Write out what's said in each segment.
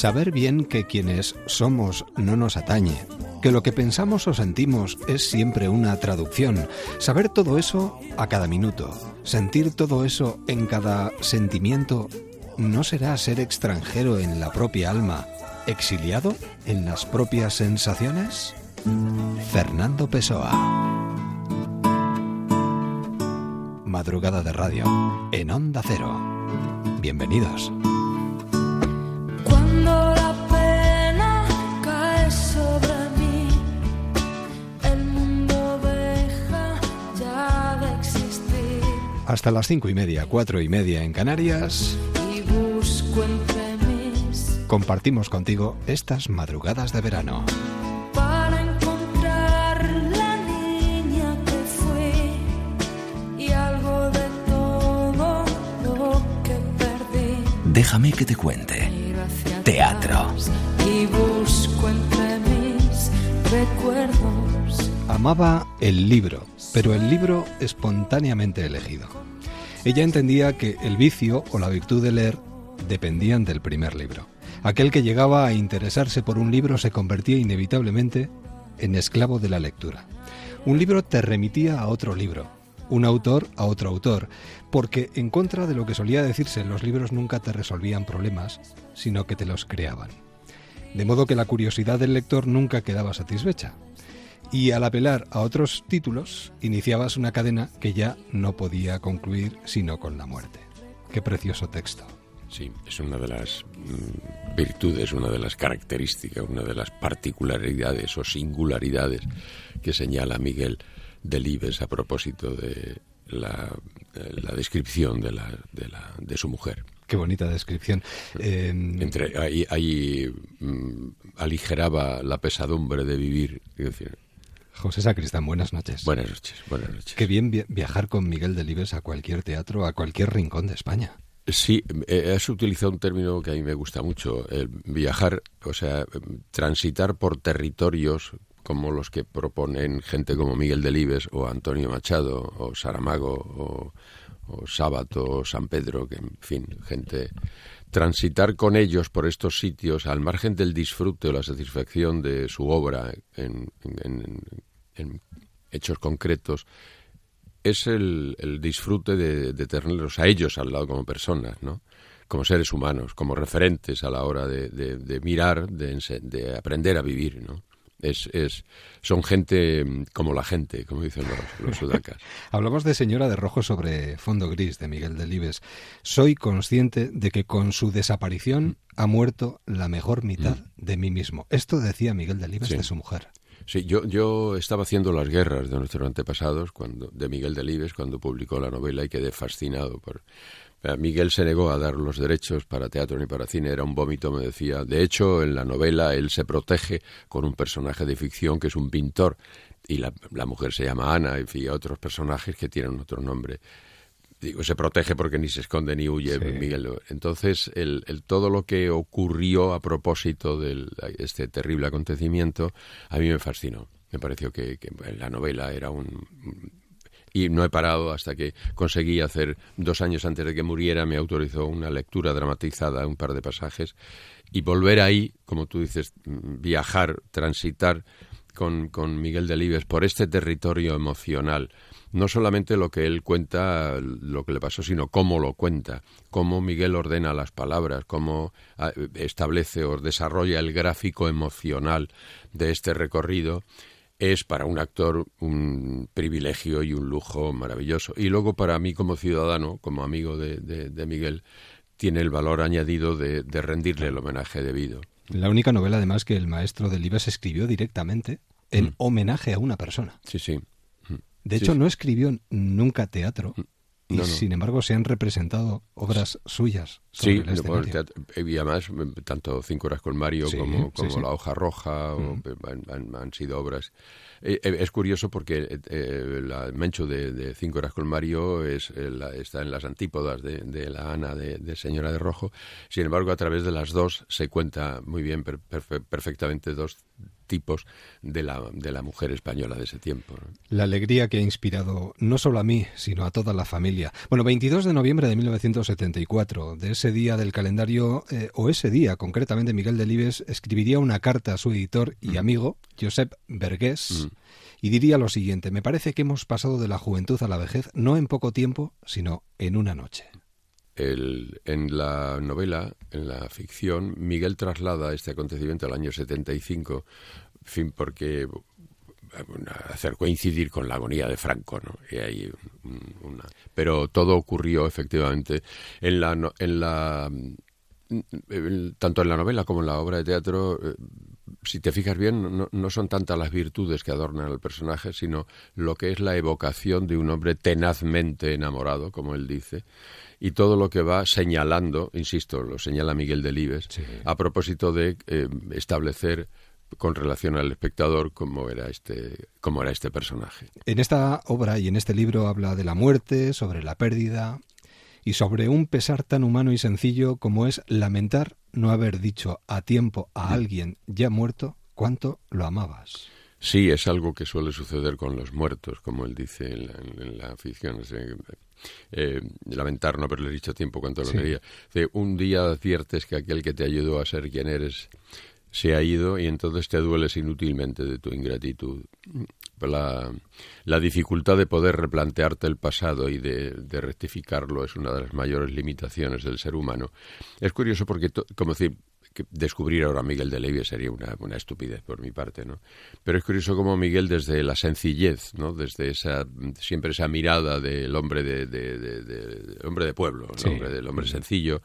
Saber bien que quienes somos no nos atañe, que lo que pensamos o sentimos es siempre una traducción, saber todo eso a cada minuto, sentir todo eso en cada sentimiento, ¿no será ser extranjero en la propia alma, exiliado en las propias sensaciones? Fernando Pessoa. Madrugada de radio, en Onda Cero. Bienvenidos. Hasta las cinco y media, cuatro y media en Canarias. Compartimos contigo estas madrugadas de verano. Para encontrar la niña que y algo de todo lo que perdí. Déjame que te cuente. Teatro. Y busco entre mis recuerdos. Amaba el libro, pero el libro espontáneamente elegido. Ella entendía que el vicio o la virtud de leer dependían del primer libro. Aquel que llegaba a interesarse por un libro se convertía inevitablemente en esclavo de la lectura. Un libro te remitía a otro libro, un autor a otro autor, porque en contra de lo que solía decirse, los libros nunca te resolvían problemas, sino que te los creaban. De modo que la curiosidad del lector nunca quedaba satisfecha y al apelar a otros títulos iniciabas una cadena que ya no podía concluir sino con la muerte. Qué precioso texto. Sí, es una de las mm, virtudes, una de las características, una de las particularidades o singularidades que señala Miguel Delibes a propósito de la, descripción de, la, de, su mujer. Qué bonita descripción. Entre, ahí, mm, aligeraba la pesadumbre de vivir. decir, José Sacristán, buenas noches. Buenas noches, buenas noches. Qué bien viajar con Miguel Delibes a cualquier teatro, a cualquier rincón de España. Sí, eh, has utilizado un término que a mí me gusta mucho, el viajar, o sea, transitar por territorios como los que proponen gente como Miguel Delibes o Antonio Machado o Saramago o, o Sábato o San Pedro, que en fin, gente transitar con ellos por estos sitios al margen del disfrute o la satisfacción de su obra en, en hechos concretos, es el, disfrute de, tenerlos a ellos al lado como personas, ¿no? como seres humanos, como referentes a la hora de, mirar, de, aprender a vivir. ¿no? Es, es, son gente mm, como la gente, como dicen los, los sudacas. Hablamos de Señora de Rojo sobre fondo gris de Miguel Delibes. Soy consciente de que con su desaparición ha muerto la mejor mitad mm. de mí mismo. Esto decía Miguel Delibes de su mujer. Sí, yo, yo estaba haciendo las guerras de nuestros antepasados, cuando, de Miguel Delibes, cuando publicó la novela y quedé fascinado por... Miguel se negó a dar los derechos para teatro ni para cine, era un vómito, me decía. De hecho, en la novela él se protege con un personaje de ficción que es un pintor y la, la mujer se llama Ana y otros personajes que tienen otro nombre digo, se protege porque ni se esconde ni huye Miguel. Entonces, el, el, todo lo que ocurrió a propósito de este terrible acontecimiento, a mí me fascinó. Me pareció que, que la novela era un... Y no he parado hasta que conseguí hacer, dos años antes de que muriera, me autorizó una lectura dramatizada, un par de pasajes, y volver ahí, como tú dices, viajar, transitar con, con Miguel Delibes por este territorio emocional, no solamente lo que él cuenta, lo que le pasó, sino cómo lo cuenta, cómo Miguel ordena las palabras, cómo ah, establece o desarrolla el gráfico emocional de este recorrido, es para un actor un privilegio y un lujo maravilloso. Y luego para mí como ciudadano, como amigo de, Miguel, tiene el valor añadido de, rendirle el homenaje debido. La única novela, además, que el maestro de Libes escribió directamente en mm. homenaje a una persona. Sí, sí. De hecho, no escribió nunca teatro, y No, no. sin embargo se han representado obras suyas. Sí, el no, teatro- y además mm, tanto Cinco horas con Mario Sí, como, sí, como sí. La hoja roja o- Mm. han, han- han sido obras. Eh, eh, es curioso porque eh, eh, la Mencho de, de Cinco horas con Mario es, eh, la- está en las antípodas de, de la Ana de, de Señora de Rojo. Sin embargo, a través de las dos se cuenta muy bien, per- perfe- perfectamente, dos tipos de la, de la mujer española de ese tiempo. ¿no? La alegría que ha inspirado no solo a mí, sino a toda la familia. Bueno, 22 de noviembre de 1974, de ese día del calendario, eh, o ese día concretamente, Miguel Delibes escribiría una carta a su editor y amigo, Josep Vergés, Mm. y diría lo siguiente, me parece que hemos pasado de la juventud a la vejez no en poco tiempo, sino en una noche. El- en la novela, en la ficción, Miguel traslada este acontecimiento al año 75, en fin, porque hacer coincidir con la agonía de Franco, ¿no? Y hay un- una... Pero todo ocurrió efectivamente en la, en la el- tanto en la novela como en la obra de teatro, eh, si te fijas bien, no, no son tantas las virtudes que adornan al personaje, sino lo que es la evocación de un hombre tenazmente enamorado, como él dice, y todo lo que va señalando, insisto, lo señala Miguel Delibes, Sí. a propósito de eh, establecer con relación al espectador cómo era este cómo era este personaje. En esta obra y en este libro habla de la muerte, sobre la pérdida y sobre un pesar tan humano y sencillo como es lamentar no haber dicho a tiempo a alguien ya muerto cuánto lo amabas. Sí, es algo que suele suceder con los muertos, como él dice en la, en la ficción. eh, lamentar no haberle dicho a tiempo cuánto lo Sí. quería. Un día adviertes que aquel que te ayudó a ser quien eres se ha ido y entonces te dueles inútilmente de tu ingratitud. La, la dificultad de poder replantearte el pasado y de, de rectificarlo es una de las mayores limitaciones del ser humano. Es curioso porque, como decir, que descubrir ahora a Miguel de Levy sería una, una estupidez por mi parte, ¿no? Pero es curioso como Miguel desde la sencillez, ¿no? Desde esa siempre esa mirada del hombre de, de- de- de- del hombre de pueblo, Sí. hombre del hombre sencillo,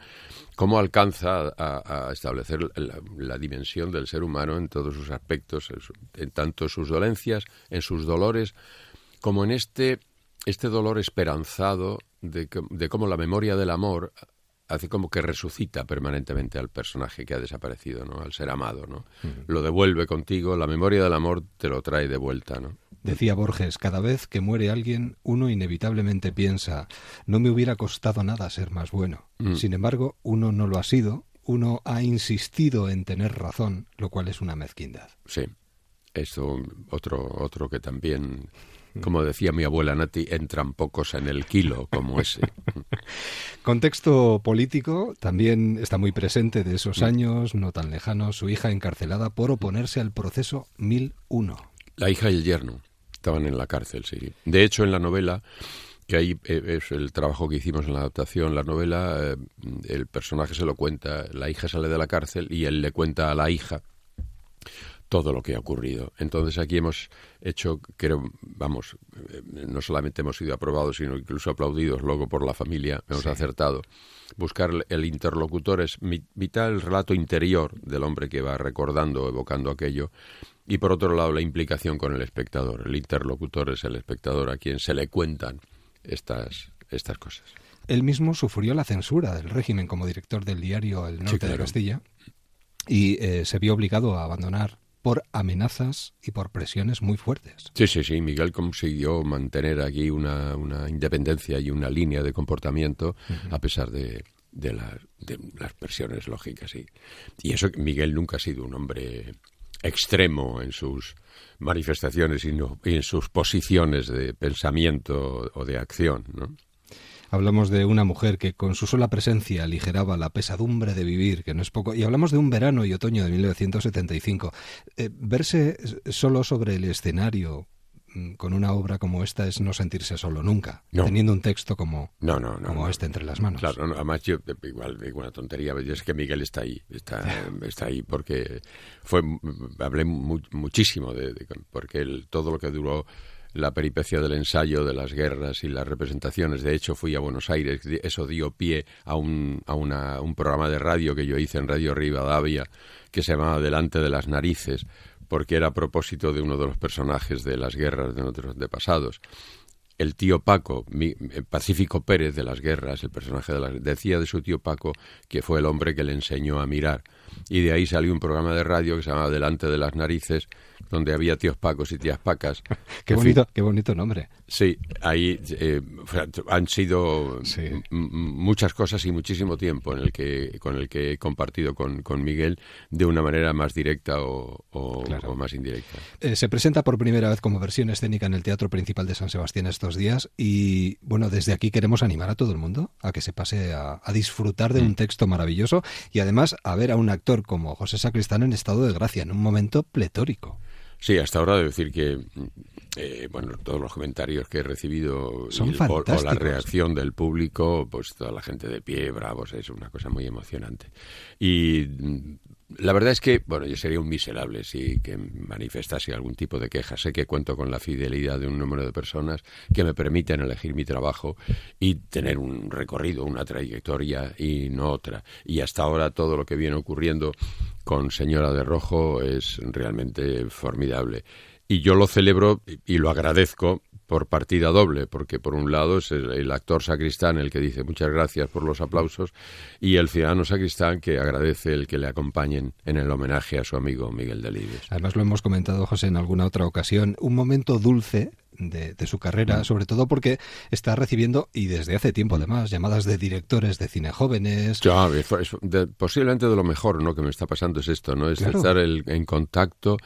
cómo alcanza a, a establecer la, la dimensión del ser humano en todos sus aspectos, en, su- en tanto sus dolencias, en sus dolores, como en este este dolor esperanzado de, que- de cómo la memoria del amor hace como que resucita permanentemente al personaje que ha desaparecido, ¿no? Al ser amado, ¿no? Lo devuelve contigo, la memoria del amor te lo trae de vuelta, ¿no? Decía Borges, cada vez que muere alguien, uno inevitablemente piensa, no me hubiera costado nada ser más bueno. Mm. Sin embargo, uno no lo ha sido, uno ha insistido en tener razón, lo cual es una mezquindad. Sí. Esto otro otro que también como decía mi abuela Nati, entran pocos en el kilo como ese. Contexto político también está muy presente de esos años, no tan lejanos, su hija encarcelada por oponerse al proceso 1001. La hija y el yerno estaban en la cárcel, sí. De hecho, en la novela, que ahí eh, es el trabajo que hicimos en la adaptación, la novela, eh, el personaje se lo cuenta, la hija sale de la cárcel y él le cuenta a la hija todo lo que ha ocurrido. Entonces aquí hemos hecho, creo, vamos, eh, no solamente hemos sido aprobados, sino incluso aplaudidos luego por la familia, hemos Sí. acertado. Buscar el interlocutor es vital el relato interior del hombre que va recordando, evocando aquello, y por otro lado la implicación con el espectador. El interlocutor es el espectador a quien se le cuentan estas, estas cosas. Él mismo sufrió la censura del régimen como director del diario El Norte de claro. Castilla y eh, se vio obligado a abandonar por amenazas y por presiones muy fuertes. Sí, sí, sí. Miguel consiguió mantener aquí una, una independencia y una línea de comportamiento a pesar de, de, la- de las presiones lógicas. Y, y eso, que Miguel nunca ha sido un hombre extremo en sus manifestaciones y, no- y en sus posiciones de pensamiento o de acción, ¿no? Hablamos de una mujer que con su sola presencia aligeraba la pesadumbre de vivir, que no es poco. Y hablamos de un verano y otoño de 1975. Eh, verse solo sobre el escenario mm, con una obra como esta es no sentirse solo nunca, No. teniendo un texto como, No, como este entre las manos. Claro, no, además yo, eh, igual digo una tontería, pero es que Miguel está ahí, está, está ahí porque fue, hablé mu- muchísimo de, de- porque el- todo lo que duró la peripecia del ensayo de las guerras y las representaciones, de hecho fui a Buenos Aires, eso dio pie a un, a una- un programa de radio que yo hice en Radio Rivadavia que se llamaba Delante de las Narices, porque era a propósito de uno de los personajes de las guerras de nuestros antepasados el tío Paco, mi- eh, Pacífico Pérez de las guerras, el personaje de las, decía de su tío Paco que fue el hombre que le enseñó a mirar. Y de ahí salió un programa de radio que se llamaba Delante de las Narices, donde había tíos Pacos y tías Pacas. Qué En fin, bonito, qué bonito nombre. Sí, ahí eh, han sido Sí. muchas cosas y muchísimo tiempo en el que, con el que he compartido con, con Miguel de una manera más directa o, o- Claro. o más indirecta. Eh, se presenta por primera vez como versión escénica en el Teatro Principal de San Sebastián estos días y bueno, desde aquí queremos animar a todo el mundo a que se pase a, a disfrutar de un texto maravilloso y además a ver a un actor como José Sacristán en estado de gracia, en un momento pletórico. Sí, hasta ahora debo decir que, mm, eh, bueno, todos los comentarios que he recibido Son el- o- o, la reacción del público, pues toda la gente de pie, bravos, es una cosa muy emocionante. Y mm, la verdad es que, bueno, yo sería un miserable si que manifestase algún tipo de queja. Sé que cuento con la fidelidad de un número de personas que me permiten elegir mi trabajo y tener un recorrido, una trayectoria y no otra. Y hasta ahora todo lo que viene ocurriendo con Señora de Rojo es realmente formidable. Y yo lo celebro y- lo agradezco por partida doble, porque por un lado es el, el actor sacristán el que dice muchas gracias por los aplausos y el ciudadano sacristán que agradece el que le acompañen en el homenaje a su amigo Miguel Delibes. Además lo hemos comentado, José, en alguna otra ocasión, un momento dulce de, de su carrera, sobre todo porque está recibiendo, y desde hace tiempo además, llamadas de directores de cine jóvenes. Ya, es- es- de- posiblemente de lo mejor ¿no? que me está pasando es esto, ¿no? Es Claro. estar el- en contacto,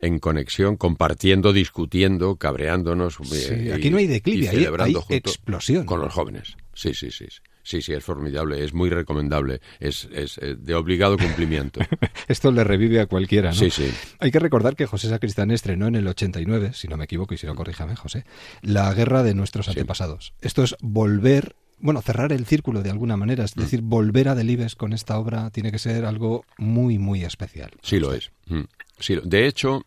en conexión, compartiendo, discutiendo, cabreándonos. Sí, y- aquí no hay declive, hay- explosión. Con los jóvenes. Sí, sí, sí. Sí, sí, es formidable, es muy recomendable, es, es, eh, de obligado cumplimiento. Esto le revive a cualquiera, ¿no? Sí, sí. Hay que recordar que José Sacristán estrenó en el 89, si no me equivoco, y si no, corríjame, José, La guerra de nuestros Sí. antepasados. Esto es volver, bueno, cerrar el círculo de alguna manera, Mm. es decir, volver a Delibes con esta obra tiene que ser algo muy, muy especial. Sí lo es. Mm. Sí, de hecho,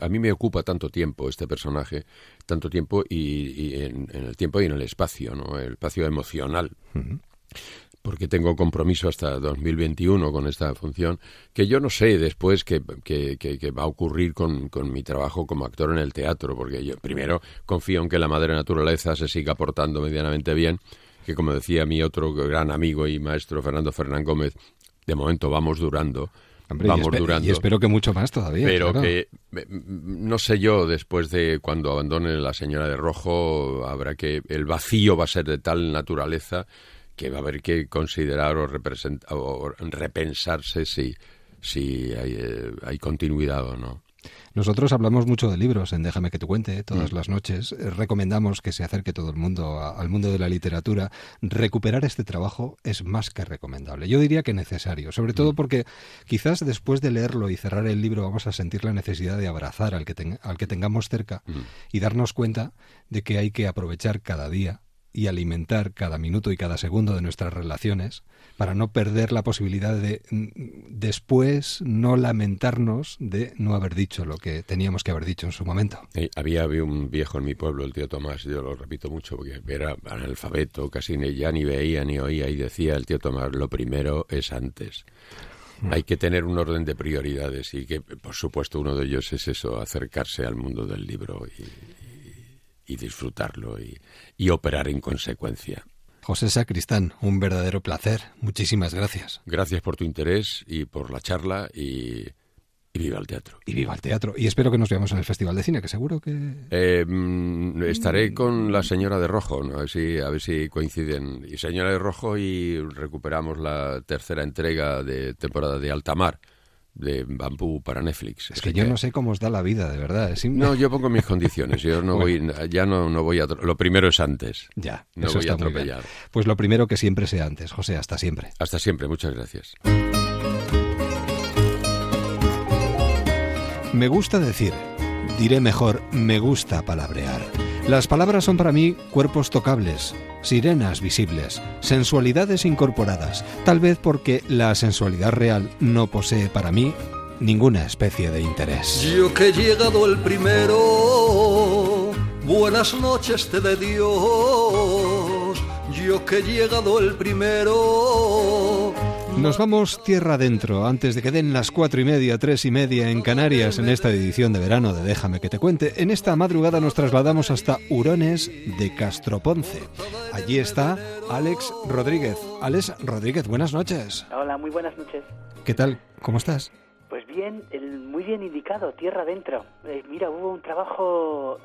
a mí me ocupa tanto tiempo este personaje, tanto tiempo y, y en, en el tiempo y en el espacio, ¿no? El espacio emocional. Porque tengo compromiso hasta 2021 con esta función, que yo no sé después qué va a ocurrir con, con mi trabajo como actor en el teatro, porque yo primero confío en que la madre naturaleza se siga portando medianamente bien, que como decía mi otro gran amigo y maestro Fernando Fernán Gómez, de momento vamos durando, Hombre, y vamos espe- durando. Y espero que mucho más todavía. Pero claro. que no sé yo, después de cuando abandone la señora de rojo, habrá que el vacío va a ser de tal naturaleza que va a haber que considerar o, o repensarse si, si hay, eh, hay continuidad o no. Nosotros hablamos mucho de libros en Déjame que te cuente todas Mm. las noches. Eh, Recomendamos que se acerque todo el mundo a- al mundo de la literatura. Recuperar este trabajo es más que recomendable. Yo diría que necesario, sobre todo Mm. porque quizás después de leerlo y cerrar el libro vamos a sentir la necesidad de abrazar al que, ten- al que tengamos cerca Mm. y darnos cuenta de que hay que aprovechar cada día y alimentar cada minuto y cada segundo de nuestras relaciones para no perder la posibilidad de mm, después no lamentarnos de no haber dicho lo que teníamos que haber dicho en su momento. Eh, había, había un viejo en mi pueblo, el tío Tomás, yo lo repito mucho porque era analfabeto, casi ni, ya ni veía ni oía, y decía el tío Tomás, lo primero es antes. Hay que tener un orden de prioridades y que, por supuesto, uno de ellos es eso, acercarse al mundo del libro y, y- disfrutarlo y, y operar en consecuencia. José Sacristán, un verdadero placer. Muchísimas gracias. Gracias por tu interés y por la charla y, y viva el teatro. Y viva el teatro. Y espero que nos veamos en el Festival de Cine, que seguro que... Eh, mm, estaré con la señora de rojo, ¿no? a, ver si, a ver si coinciden. Y señora de rojo y recuperamos la tercera entrega de temporada de Altamar, de Bambú para Netflix. Es que yo no sé cómo os da la vida, de verdad. Es No, yo pongo mis condiciones. Yo no voy, ya no, no voy a. Lo primero es antes. Ya, No eso voy a está bien. atropellar. Pues lo primero que siempre sea antes, José, hasta siempre. Hasta siempre. Muchas gracias. Me gusta decir, diré mejor, me gusta palabrear. Las palabras son para mí cuerpos tocables, sirenas visibles, sensualidades incorporadas, tal vez porque la sensualidad real no posee para mí ninguna especie de interés. Yo que he llegado el primero, buenas noches te de Dios. Yo que he llegado el primero. Nos vamos tierra adentro antes de que den las cuatro y media, tres y media en Canarias en esta edición de verano de Déjame que te cuente. En esta madrugada nos trasladamos hasta Hurones de Castroponce. Allí está Alex Rodríguez. Alex Rodríguez, buenas noches. Hola, muy buenas noches. ¿Qué tal? ¿Cómo estás? Pues bien, el- muy bien indicado, tierra adentro. Eh, mira, hubo un trabajo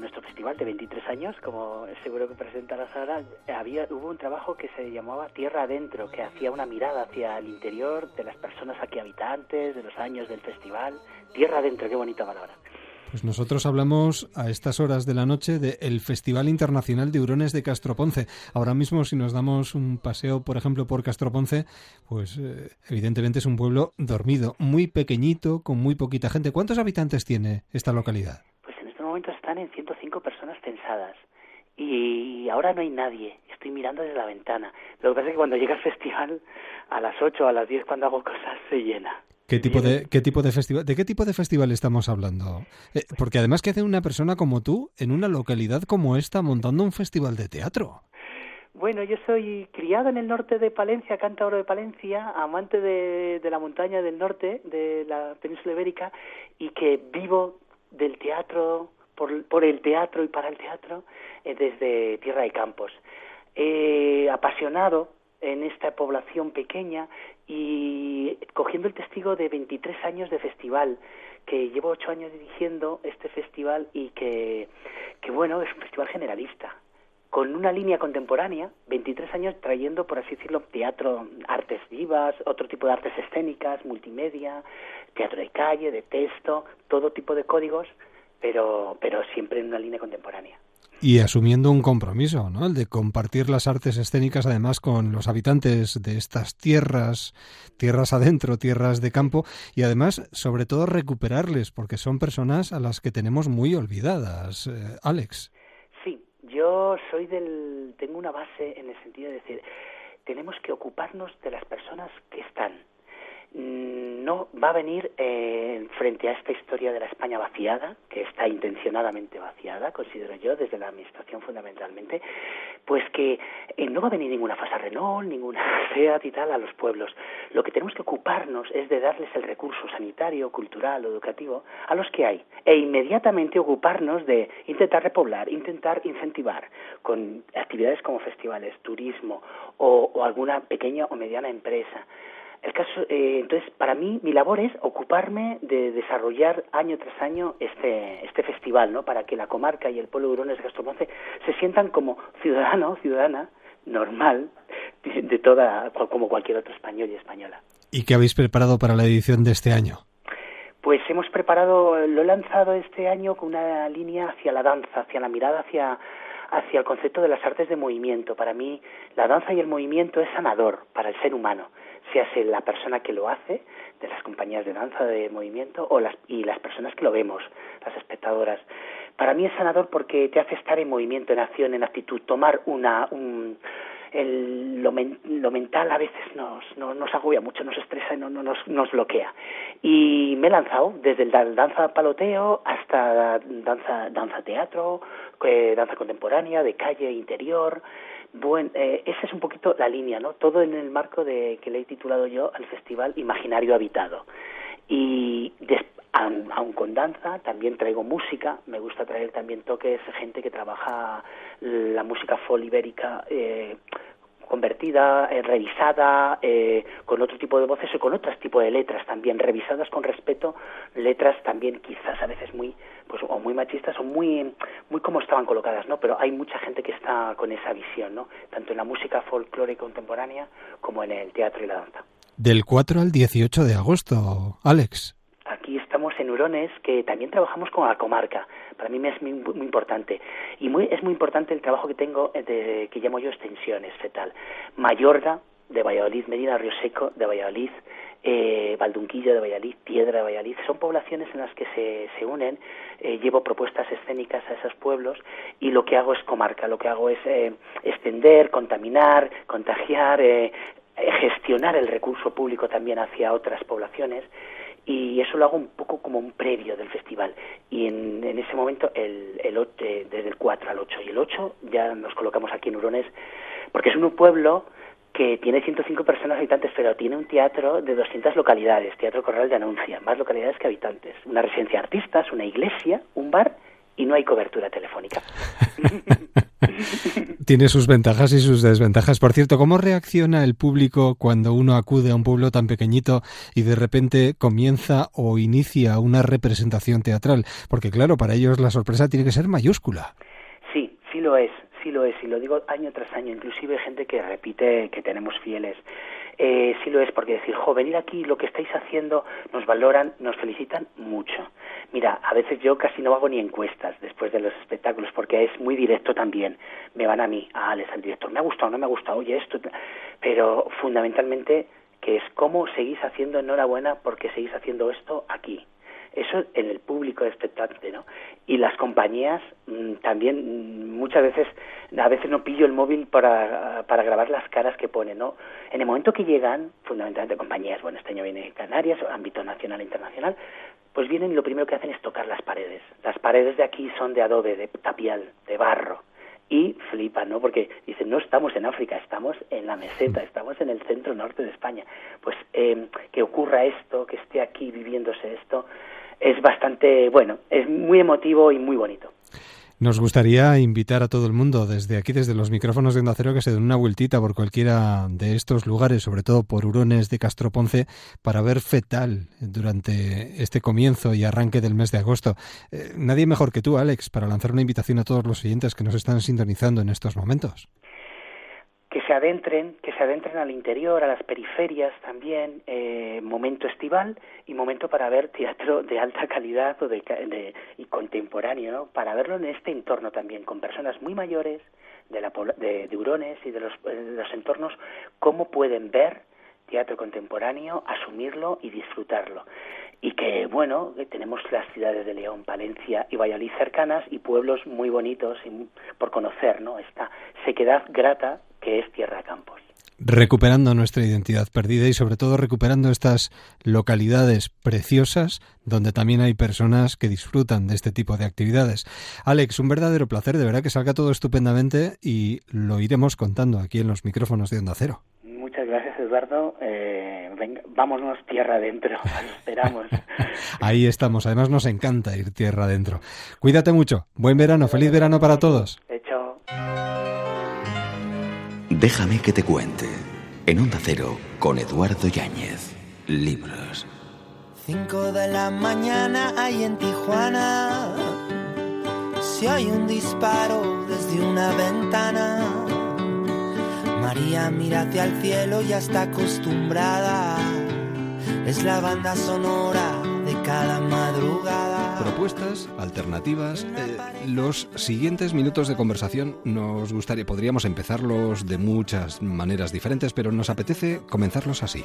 nuestro festival de 23 años, como seguro que presentarás ahora, había, hubo un trabajo que se llamaba Tierra Adentro, que hacía una mirada hacia el interior de las personas aquí habitantes, de los años del festival. Tierra Adentro, qué bonita palabra. Pues nosotros hablamos a estas horas de la noche del Festival Internacional de Hurones de Castroponce. Ahora mismo, si nos damos un paseo, por ejemplo, por Castroponce, pues eh, evidentemente es un pueblo dormido, muy pequeñito, con muy poquita gente. ¿Cuántos habitantes tiene esta localidad? Pues están en 105 personas censadas. Y ahora no hay nadie. Estoy mirando desde la ventana. Lo que pasa es que cuando llega el festival, a las 8 o a las 10, cuando hago cosas, se llena. ¿Qué tipo de qué tipo de festival de qué tipo de festival estamos hablando? Eh, porque además qué hace una persona como tú en una localidad como esta montando un festival de teatro. Bueno, yo soy criado en el norte de Palencia, cántabro de Palencia, amante de, de la montaña del norte, de la península ibérica, y que vivo del teatro, por, por el teatro y para el teatro, eh, desde Tierra de Campos. Eh, apasionado en esta población pequeña y cogiendo el testigo de 23 años de festival, que llevo 8 años dirigiendo este festival y que, que bueno, es un festival generalista con una línea contemporánea, 23 años trayendo, por así decirlo, teatro, artes vivas, otro tipo de artes escénicas, multimedia, teatro de calle, de texto, todo tipo de códigos, pero, pero siempre en una línea contemporánea. Y asumiendo un compromiso, ¿no? El de compartir las artes escénicas además con los habitantes de estas tierras, tierras adentro, tierras de campo, y además, sobre todo, recuperarles, porque son personas a las que tenemos muy olvidadas. Eh, Alex. Sí, yo soy del. Tengo una base en el sentido de decir, tenemos que ocuparnos de las personas que están. Mm, No va a venir eh, frente a esta historia de la España vaciada, que está intencionadamente vaciada, considero yo, desde la Administración fundamentalmente, pues que eh, no va a venir ninguna Fasa Renault, ninguna SEAT y tal a los pueblos. Lo que tenemos que ocuparnos es de darles el recurso sanitario, cultural o educativo a los que hay e inmediatamente ocuparnos de intentar repoblar, intentar incentivar con actividades como festivales, turismo o, o alguna pequeña o mediana empresa. El caso, eh, entonces, para mí, mi labor es ocuparme de desarrollar año tras año este, este festival, ¿no? Para que la comarca y el pueblo de Hurones de Castroponce se sientan como ciudadano, ciudadana, normal, de, de toda, como cualquier otro español y española. ¿Y qué habéis preparado para la edición de este año? Pues hemos preparado, lo he lanzado este año con una línea hacia la danza, hacia la mirada hacia, hacia el concepto de las artes de movimiento. Para mí, la danza y el movimiento es sanador para el ser humano, sea la persona que lo hace, de las compañías de danza de movimiento, o las, y las personas que lo vemos, las espectadoras. Para mí es sanador porque te hace estar en movimiento, en acción, en actitud, tomar una, un, el, lo, men, lo, mental a veces nos, no, nos agobia mucho, nos estresa y no, no, nos, nos bloquea. Y me he lanzado desde el danza paloteo hasta danza, danza teatro, eh, danza contemporánea, de calle, interior. Buen, eh, esa es un poquito la línea, ¿no? Todo en el marco de que le he titulado yo al Festival Imaginario Habitado. Y des, aun, aun con danza, también traigo música, me gusta traer también toques, gente que trabaja la música folk ibérica eh, convertida, eh, revisada, eh, con otro tipo de voces y con otros tipos de letras también, revisadas con respeto, letras también quizás a veces muy, pues o muy machistas o muy, muy como estaban colocadas, ¿no? Pero hay mucha gente que está con esa visión, ¿no? Tanto en la música folclore contemporánea como en el teatro y la danza. Del 4 al 18 de agosto, Alex. Aquí estamos en Hurones, que también trabajamos con la comarca. Para mí es muy, muy importante. Y muy, es muy importante el trabajo que tengo, de, que llamo yo extensiones, fetal. Mayorga, de Valladolid, Medina Río Seco, de Valladolid, eh, Valdunquillo de Valladolid, Piedra de Valladolid. Son poblaciones en las que se, se unen. Eh, llevo propuestas escénicas a esos pueblos y lo que hago es comarca. Lo que hago es eh, extender, contaminar, contagiar, eh, gestionar el recurso público también hacia otras poblaciones y eso lo hago un poco como un previo del festival y en, en ese momento el, el, eh, desde el 4 al 8 y el 8 ya nos colocamos aquí en Hurones porque es un pueblo que tiene 105 personas habitantes, pero tiene un teatro de 200 localidades, Teatro Corral de Anuncia, más localidades que habitantes, una residencia de artistas, una iglesia, un bar y no hay cobertura telefónica. Tiene sus ventajas y sus desventajas. Por cierto, ¿cómo reacciona el público cuando uno acude a un pueblo tan pequeñito y de repente comienza o inicia una representación teatral? Porque claro, para ellos la sorpresa tiene que ser mayúscula. Sí, sí lo es, sí lo es, y lo digo año tras año, inclusive gente que repite que tenemos fieles. Eh, sí lo es, porque decir, jo, venir aquí, lo que estáis haciendo, nos valoran, nos felicitan mucho. Mira, a veces yo casi no hago ni encuestas después de los espectáculos, porque es muy directo también. Me van a mí, a Alex, al director, me ha gustado, no me ha gustado, oye, esto. Pero fundamentalmente, que es cómo seguís haciendo enhorabuena porque seguís haciendo esto aquí. Eso en el público expectante, ¿no? Y las compañías mm, también mm, muchas veces, a veces no pillo el móvil para, para grabar las caras que ponen, ¿no? En el momento que llegan, fundamentalmente compañías, bueno, este año viene Canarias, ámbito nacional e internacional, pues vienen y lo primero que hacen es tocar las paredes. Las paredes de aquí son de adobe, de tapial, de barro. Y flipan, ¿no? Porque dicen, no estamos en África, estamos en la meseta, estamos en el centro norte de España. Pues eh, que ocurra esto, que esté aquí viviéndose esto, es bastante, bueno, es muy emotivo y muy bonito. Nos gustaría invitar a todo el mundo desde aquí, desde los micrófonos de Onda Cero, que se den una vueltita por cualquiera de estos lugares, sobre todo por Hurones de Castroponce, para ver Fetal durante este comienzo y arranque del mes de agosto. Eh, nadie mejor que tú, Alex, para lanzar una invitación a todos los oyentes que nos están sintonizando en estos momentos que se adentren, que se adentren al interior, a las periferias también, eh, momento estival y momento para ver teatro de alta calidad o de, de, y contemporáneo, ¿no? para verlo en este entorno también, con personas muy mayores de, la, de, de Hurones y de los, de los entornos, cómo pueden ver teatro contemporáneo, asumirlo y disfrutarlo. Y que, bueno, que tenemos las ciudades de León, Palencia y Valladolid cercanas y pueblos muy bonitos y por conocer, ¿no? Esta sequedad grata que es Tierra Campos. Recuperando nuestra identidad perdida y sobre todo recuperando estas localidades preciosas donde también hay personas que disfrutan de este tipo de actividades. Alex, un verdadero placer, de verdad que salga todo estupendamente y lo iremos contando aquí en los micrófonos de Onda Cero. Muchas gracias, Eduardo. Eh, venga, vámonos tierra adentro, esperamos. Ahí estamos, además nos encanta ir tierra adentro. Cuídate mucho, buen verano, feliz verano para todos. Hecho. Déjame que te cuente. En Onda Cero, con Eduardo Yáñez. Libros. Cinco de la mañana hay en Tijuana. Si hay un disparo desde una ventana. María hacia el cielo, ya está acostumbrada. Es la banda sonora cada madrugada. Propuestas, alternativas. Eh, los siguientes minutos de conversación nos gustaría, podríamos empezarlos de muchas maneras diferentes, pero nos apetece comenzarlos así.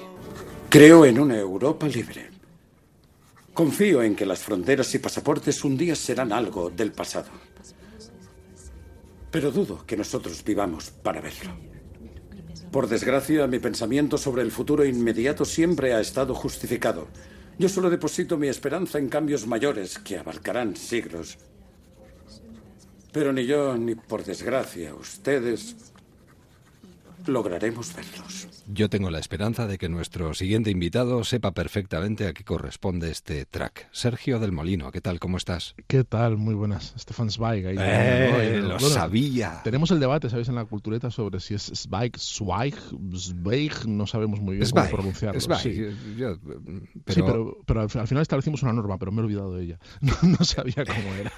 Creo en una Europa libre. Confío en que las fronteras y pasaportes un día serán algo del pasado. Pero dudo que nosotros vivamos para verlo. Por desgracia, mi pensamiento sobre el futuro inmediato siempre ha estado justificado. Yo solo deposito mi esperanza en cambios mayores que abarcarán siglos. Pero ni yo, ni por desgracia ustedes, lograremos verlos. Yo tengo la esperanza de que nuestro siguiente invitado sepa perfectamente a qué corresponde este track. Sergio del Molino, ¿qué tal? ¿Cómo estás? ¿Qué tal? Muy buenas. Stefan Zweig. Ahí eh, lo bueno, sabía. Tenemos el debate, ¿sabéis? En la cultureta sobre si es Zweig, Zweig, Zweig, no sabemos muy bien Zweig, cómo pronunciarlo. Zweig. Sí, Yo, pero... sí pero, pero, al final establecimos una norma, pero me he olvidado de ella. No, no sabía cómo era.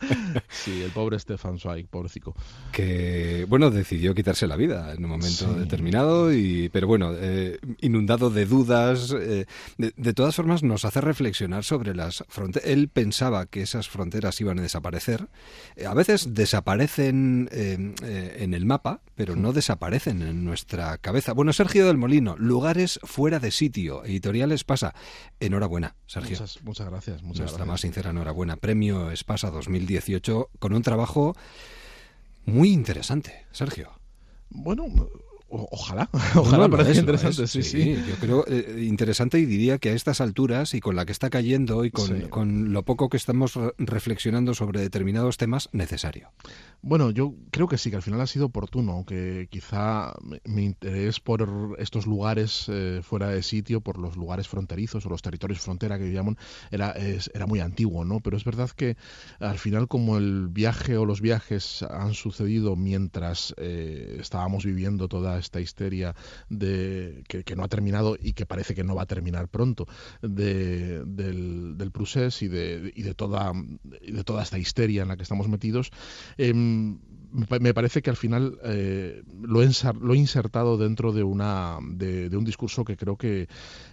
sí, el pobre Stefan Zweig, pobrecito. Que, bueno, decidió quitarse la vida en un momento sí. determinado, y, pero bueno, eh, inundado de dudas. Eh, de, de, todas formas, nos hace reflexionar sobre las fronteras. Él pensaba que esas fronteras iban a desaparecer. Eh, a veces desaparecen en el mapa, pero no desaparecen en nuestra cabeza. Bueno, Sergio del Molino, lugares fuera de sitio, editoriales pasa. Enhorabuena, Sergio. Muchas, muchas gracias. Muchas Nuestra gracias. más sincera enhorabuena. Premio Espasa 2018 con un trabajo muy interesante, Sergio. Bueno, ojalá, ojalá No, parece interesante, es, sí, sí. Yo creo eh, interesante y diría que a estas alturas y con la que está cayendo y con, Sí. con lo poco que estamos re- reflexionando sobre determinados temas, necesario. Bueno, yo creo que sí, que al final ha sido oportuno, aunque quizá mi- mi interés por estos lugares eh, fuera de sitio, por los lugares fronterizos o los territorios frontera que llaman, era, es- era muy antiguo, ¿no? Pero es verdad que al final como el viaje o los viajes han sucedido mientras eh, estábamos viviendo toda esta histeria de que, no ha terminado y que parece que no va a terminar pronto de, del, del procés y de, toda esta histeria en la que estamos metidos em, me pa- me parece que al final eh, lo, he lo he insertado dentro de una de un discurso que creo que,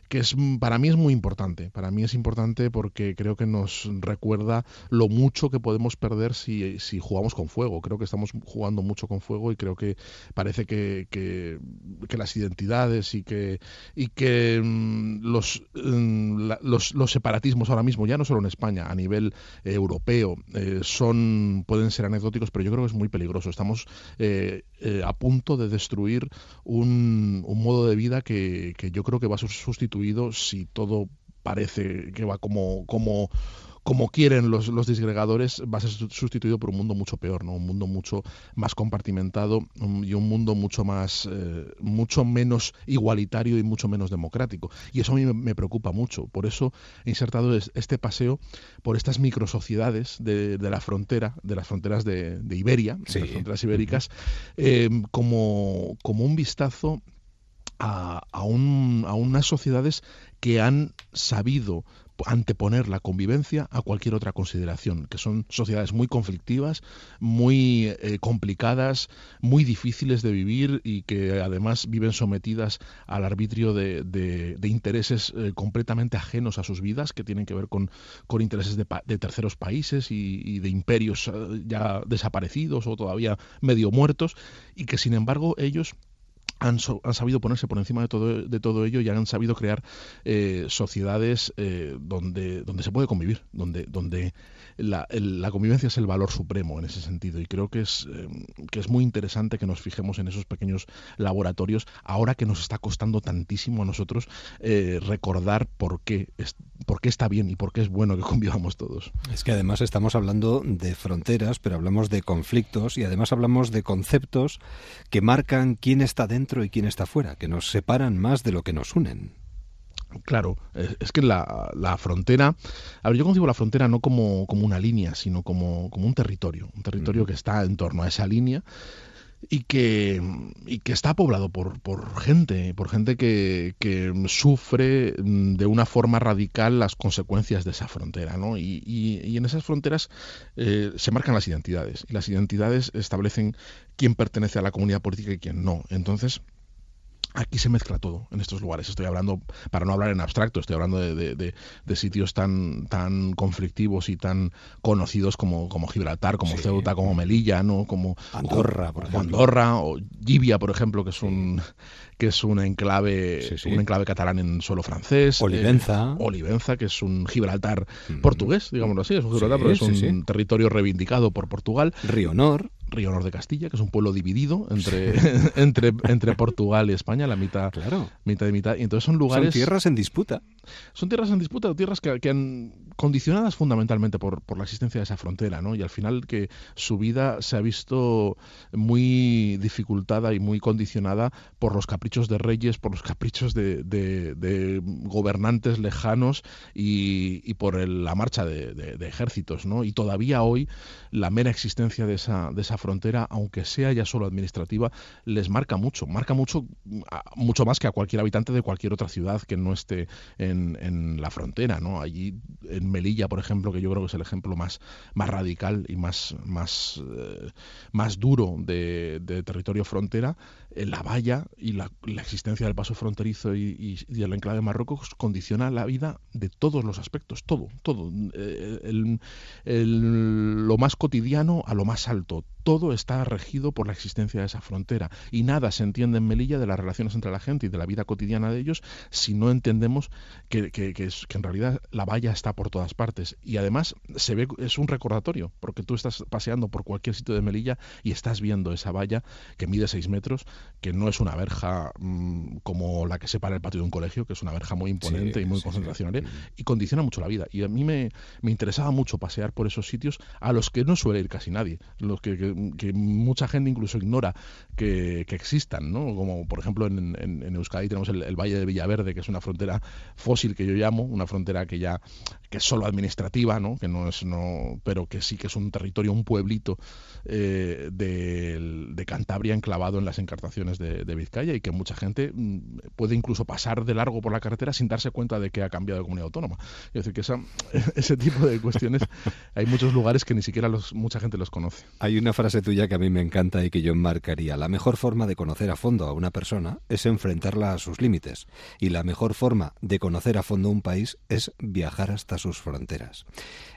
que es para mí es muy importante para mí es importante porque creo que nos recuerda lo mucho que podemos perder si, si jugamos con fuego. Creo que estamos jugando mucho con fuego y creo que parece que, que, las identidades y que y que mm, los, mm, los los separatismos ahora mismo ya no solo en España a nivel europeo eh, son pueden ser anecdóticos pero yo creo que es muy peligroso. Estamos eh, eh, a punto de destruir un, un modo de vida que, que yo creo que va a ser sustituido si todo parece que va como como como quieren los, los disgregadores, va a ser su- sustituido por un mundo mucho peor, ¿no? Un mundo mucho más compartimentado un- y un mundo mucho más, eh, mucho menos igualitario y mucho menos democrático. Y eso a mí me, preocupa mucho. Por eso he insertado es- este paseo por estas microsociedades de, de la frontera, de las fronteras de, de Iberia, de las fronteras ibéricas, eh, como, como un vistazo a, a, un- a unas sociedades que han sabido anteponer la convivencia a cualquier otra consideración, que son sociedades muy conflictivas, muy eh, complicadas, muy difíciles de vivir y que además viven sometidas al arbitrio de, de- intereses eh, completamente ajenos a sus vidas, que tienen que ver con, con intereses de, de terceros países y, y de imperios eh, ya desaparecidos o todavía medio muertos, y que sin embargo ellos han, so- han sabido ponerse por encima de todo, de todo ello y han sabido crear eh, sociedades eh, donde, donde se puede convivir, donde, donde la, el- la convivencia es el valor supremo en ese sentido. Y creo que es, eh, que es muy interesante que nos fijemos en esos pequeños laboratorios, ahora que nos está costando tantísimo a nosotros eh, recordar por qué, es, por qué está bien y por qué es bueno que convivamos todos. Es que además estamos hablando de fronteras, pero hablamos de conflictos y además hablamos de conceptos que marcan quién está dentro y quién está fuera, que nos separan más de lo que nos unen. Claro, es, que la, la frontera, a ver, yo concibo la frontera no como, como una línea, sino como, como un territorio, un territorio que está en torno a esa línea y que, y que está poblado por, por gente, por gente que, que sufre mm, de una forma radical las consecuencias de esa frontera, ¿no? Y, y- y en esas fronteras eh, se marcan las identidades, y las identidades establecen quién pertenece a la comunidad política y quién no. Entonces, Aquí se mezcla todo en estos lugares. Estoy hablando, para no hablar en abstracto, estoy hablando de, de- de- de sitios tan, tan conflictivos y tan conocidos como, como Gibraltar, como Sí. Ceuta, como Melilla, ¿no? como Andorra, por ejemplo. Andorra o Libia, por ejemplo, que es un que es un enclave, Sí, sí. un enclave catalán en suelo francés. Olivenza. Eh, Olivenza, que es un Gibraltar portugués, digámoslo así, es un Gibraltar, pero es un territorio reivindicado por Portugal. Río Nor, Río Nor de Castilla, que es un pueblo dividido entre, entre, entre Portugal y España, la mitad, claro. mitad y mitad. Y entonces son Son lugares. tierras en disputa. Son tierras en disputa, tierras que, han condicionadas fundamentalmente por, por la existencia de esa frontera, ¿no? Y al final que su vida se ha visto muy dificultada y muy condicionada por los caprichos de reyes, por los caprichos de, de- gobernantes lejanos y, y por el- la marcha de, ejércitos, ¿no? Y todavía hoy la mera existencia de esa, de esa frontera, aunque sea ya solo administrativa, les marca mucho, marca mucho, mucho más que a cualquier habitante de cualquier otra ciudad que no esté en, en la frontera, ¿no? Allí en Melilla, por ejemplo, que yo creo que es el ejemplo más, más radical y más, más, eh, más duro de, territorio frontera, eh, la valla y la, existencia del paso fronterizo y, el enclave de Marruecos condiciona la vida de todos los aspectos, todo, todo. Eh, lo más cotidiano a lo más alto. Todo está regido por la existencia de esa frontera y nada se entiende en Melilla de las relaciones entre la gente y de la vida cotidiana de ellos si no entendemos que, que, que es, que en realidad la valla está por todas partes y además se ve es un recordatorio porque tú estás paseando por cualquier sitio de Melilla y estás viendo esa valla que mide 6 metros, que no es una verja mm, como la que separa el patio de un colegio, que es una verja muy imponente Sí, y muy sí, sí. concentracional y condiciona mucho la vida. Y a mí me, me interesaba mucho pasear por esos sitios a los que no suele ir casi nadie, los que, mucha gente incluso ignora que, que existan, ¿no? Como por ejemplo en, en- en Euskadi tenemos el, el Valle de Villaverde, que es una frontera fósil que yo llamo, una frontera que ya que es solo administrativa, ¿no? Que no es no, pero que sí que es un territorio, un pueblito eh, del- de, Cantabria enclavado en las encartaciones de, de Vizcaya y que mucha gente mm, puede incluso pasar de largo por la carretera sin darse cuenta de que ha cambiado de comunidad autónoma. Es decir, que esa- ese tipo de cuestiones hay muchos lugares que ni siquiera los, mucha gente los conoce. Hay una frase tuya que a mí me encanta y que yo enmarcaría. La mejor forma de conocer a fondo a una persona es enfrentarla a sus límites. Y la mejor forma de conocer a fondo un país es viajar hasta sus fronteras.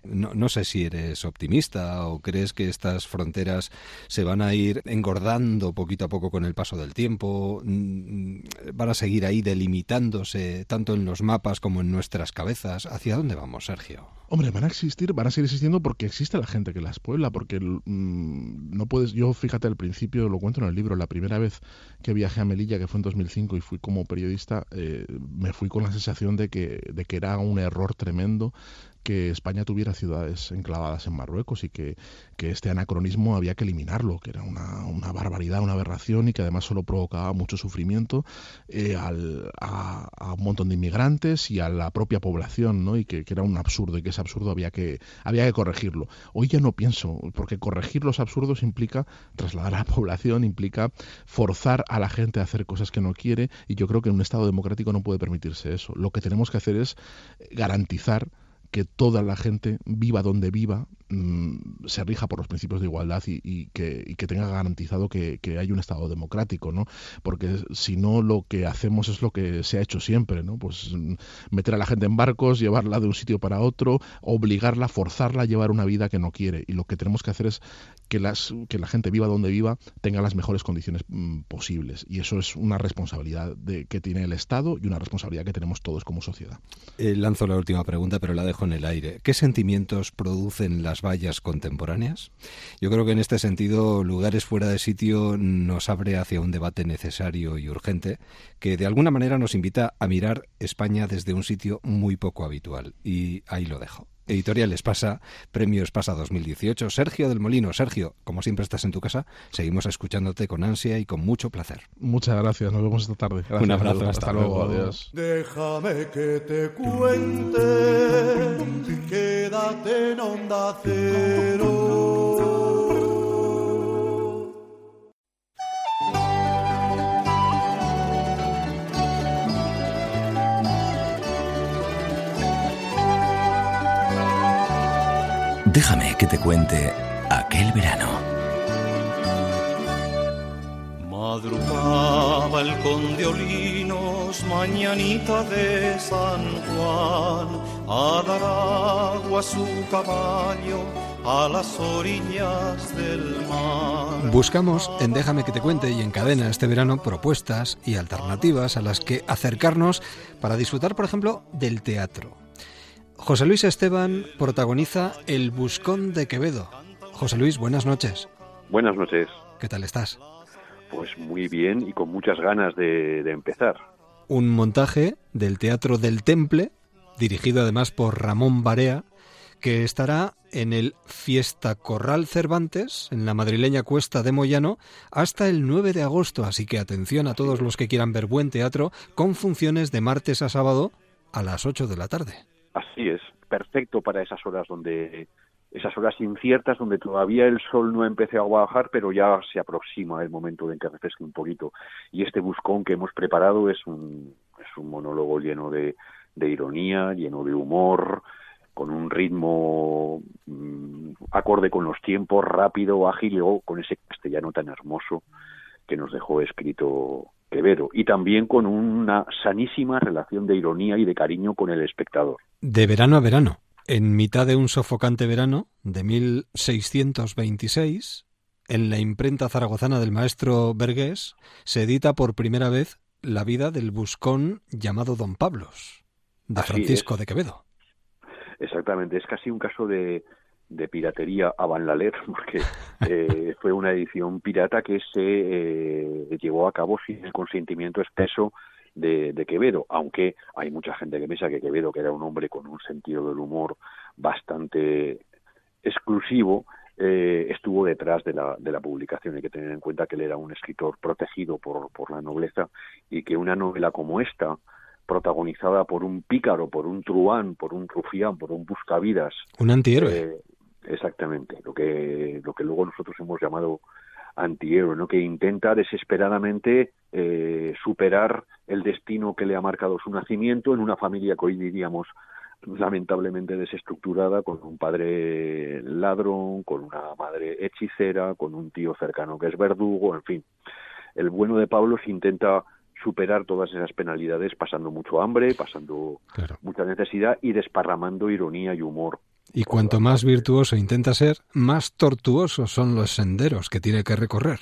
No, no sé si eres optimista o crees que estas fronteras se van a ir engordando poquito a poco con el paso del tiempo, mm, van a seguir ahí delimitándose tanto en los mapas como en nuestras cabezas. ¿Hacia dónde vamos, Sergio? Hombre, van a existir, van a seguir existiendo porque existe la gente que las puebla, porque mm, no puedes, yo fíjate al principio, lo cuento en el libro, la primera vez que viajé a Melilla, que fue en 2005 y fui como periodista, eh, me fui con la sensación de que, de que era un error tremendo que España tuviera ciudades enclavadas en Marruecos y que, que este anacronismo había que eliminarlo, que era una, una barbaridad, una aberración y que además solo provocaba mucho sufrimiento eh, a, a un montón de inmigrantes y a la propia población, ¿no? Y que, que era un absurdo y que ese absurdo había que, había que corregirlo. Hoy ya no pienso, porque corregir los absurdos implica trasladar a la población, implica forzar a la gente a hacer cosas que no quiere y yo creo que un Estado democrático no puede permitirse eso. Lo que tenemos que hacer es garantizar que toda la gente viva donde viva mm, se rija por los principios de igualdad y, que, y que tenga garantizado que, que hay un Estado democrático, ¿no? Porque si no lo que hacemos es lo que se ha hecho siempre, ¿no? Pues mm, meter a la gente en barcos, llevarla de un sitio para otro, obligarla, forzarla a llevar una vida que no quiere. Y lo que tenemos que hacer es que, las, que la gente viva donde viva tenga las mejores condiciones mm, posibles. Y eso es una responsabilidad que tiene el Estado y una responsabilidad que tenemos todos como sociedad. Eh, lanzo la última pregunta, pero la dejo en el aire. ¿Qué sentimientos producen las vallas contemporáneas? Yo creo que en este sentido, lugares fuera de sitio nos abre hacia un debate necesario y urgente que de alguna manera nos invita a mirar España desde un sitio muy poco habitual. Y ahí lo dejo. Editorial Espasa, Premio Espasa 2018. Sergio del Molino. Sergio, como siempre estás en tu casa, seguimos escuchándote con ansia y con mucho placer. Muchas gracias, nos vemos esta tarde. Gracias, Un abrazo, hasta luego, luego. adiós. Déjame que te cuente, quédate en onda cero. Déjame que te cuente aquel verano. Madrugaba el conde Olinos, mañanita de San Juan, a dar agua a su caballo a las orillas del mar. Buscamos en Déjame que te cuente y en cadena este verano propuestas y alternativas a las que acercarnos para disfrutar, por ejemplo, del teatro. José Luis Esteban protagoniza El Buscón de Quevedo. José Luis, buenas noches. Buenas noches. ¿Qué tal estás? Pues muy bien y con muchas ganas de, de empezar. Un montaje del Teatro del Temple, dirigido además por Ramón Barea, que estará en el Fiesta Corral Cervantes, en la madrileña Cuesta de Moyano, hasta el 9 de agosto. Así que atención a todos los que quieran ver buen teatro, con funciones de martes a sábado a las 8 de la tarde. Así es, perfecto para esas horas donde esas horas inciertas donde todavía el sol no ha empezado a bajar, pero ya se aproxima el momento de que refresque un poquito. Y este buscón que hemos preparado es un, es un monólogo lleno de, ironía, lleno de humor, con un ritmo mm, acorde con los tiempos, rápido, ágil, con ese castellano tan hermoso que nos dejó escrito Quevedo. Y también con una sanísima relación de ironía y de cariño con el espectador. De verano a verano, en mitad de un sofocante verano de 1626, en la imprenta zaragozana del maestro Vergués, se edita por primera vez la vida del buscón llamado Don Pablos. de Así Francisco es. de Quevedo. Exactamente, es casi un caso de, de piratería a Van Laler, porque eh, fue una edición pirata que se eh, llevó a cabo sin el consentimiento expreso de, de Quevedo, aunque hay mucha gente que piensa que Quevedo, que era un hombre con un sentido del humor bastante exclusivo, eh, estuvo detrás de la, de la publicación. Hay que tener en cuenta que él era un escritor protegido por, por la nobleza y que una novela como esta, protagonizada por un pícaro, por un truán, por un rufián, por un buscavidas. Un antihéroe. eh, exactamente, lo que, lo que luego nosotros hemos llamado antihéroe, ¿no? que intenta desesperadamente eh, superar el destino que le ha marcado su nacimiento en una familia que hoy diríamos lamentablemente desestructurada, con un padre ladrón, con una madre hechicera, con un tío cercano que es verdugo, en fin. El bueno de Pablo se intenta superar todas esas penalidades pasando mucho hambre, pasando Claro. mucha necesidad y desparramando ironía y humor. Y cuanto más virtuoso intenta ser, más tortuosos son los senderos que tiene que recorrer.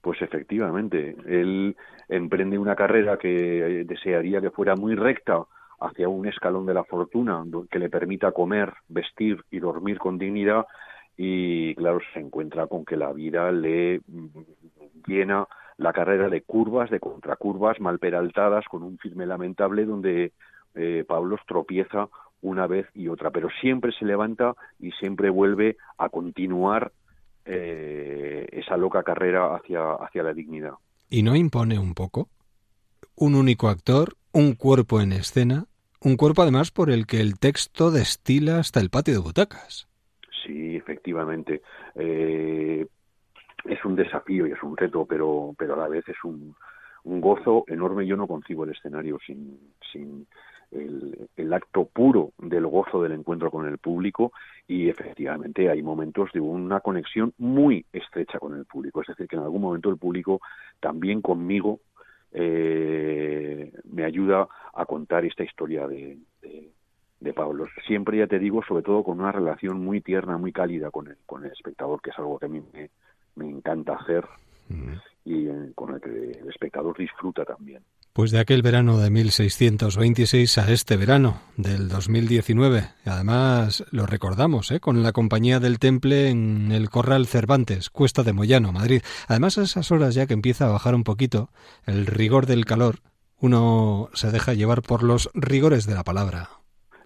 Pues efectivamente, él emprende una carrera que desearía que fuera muy recta hacia un escalón de la fortuna que le permita comer, vestir y dormir con dignidad y claro, se encuentra con que la vida le mm, llena la carrera de curvas, de contracurvas mal peraltadas con un firme lamentable donde eh, Pablo tropieza una vez y otra, pero siempre se levanta y siempre vuelve a continuar eh, esa loca carrera hacia, hacia la dignidad. ¿Y no impone un poco? Un único actor, un cuerpo en escena, un cuerpo además por el que el texto destila hasta el patio de butacas. Sí, efectivamente. Eh, es un desafío y es un reto, pero, pero a la vez es un, un gozo enorme. Yo no concibo el escenario sin, sin el, el acto puro del gozo del encuentro con el público y efectivamente hay momentos de una conexión muy estrecha con el público. Es decir, que en algún momento el público también conmigo eh, me ayuda a contar esta historia de, de, de Pablo. Siempre, ya te digo, sobre todo con una relación muy tierna, muy cálida con el, con el espectador, que es algo que a mí me, me encanta hacer y eh, con el que el espectador disfruta también. Pues de aquel verano de 1626 a este verano del 2019. Y Además lo recordamos, ¿eh? con la compañía del Temple en el Corral Cervantes, Cuesta de Moyano, Madrid. Además a esas horas ya que empieza a bajar un poquito el rigor del calor, uno se deja llevar por los rigores de la palabra.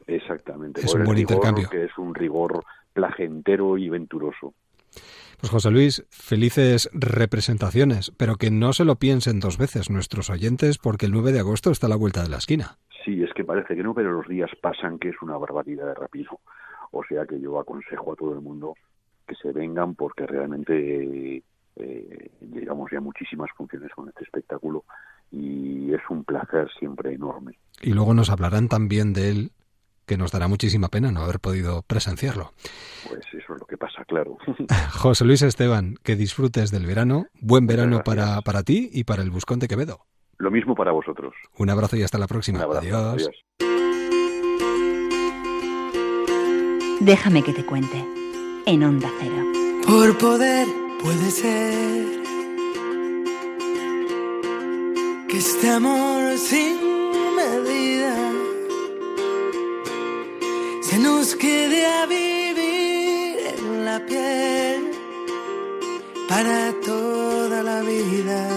Exactamente. Es por un buen rigor, intercambio. Que es un rigor placentero y venturoso. Pues José Luis, felices representaciones, pero que no se lo piensen dos veces nuestros oyentes porque el 9 de agosto está a la vuelta de la esquina. Sí, es que parece que no, pero los días pasan, que es una barbaridad de rápido. O sea que yo aconsejo a todo el mundo que se vengan porque realmente eh, llegamos ya a muchísimas funciones con este espectáculo y es un placer siempre enorme. Y luego nos hablarán también de él, que nos dará muchísima pena no haber podido presenciarlo. Pues eso es lo que pasa, claro. José Luis Esteban, que disfrutes del verano. Buen verano para, para ti y para el Buscón de Quevedo. Lo mismo para vosotros. Un abrazo y hasta la próxima. Un abrazo. Adiós. Adiós. Déjame que te cuente. En Onda Cero. Por poder puede ser que este amor sin medida se nos quede a vivir en la piel para toda la vida.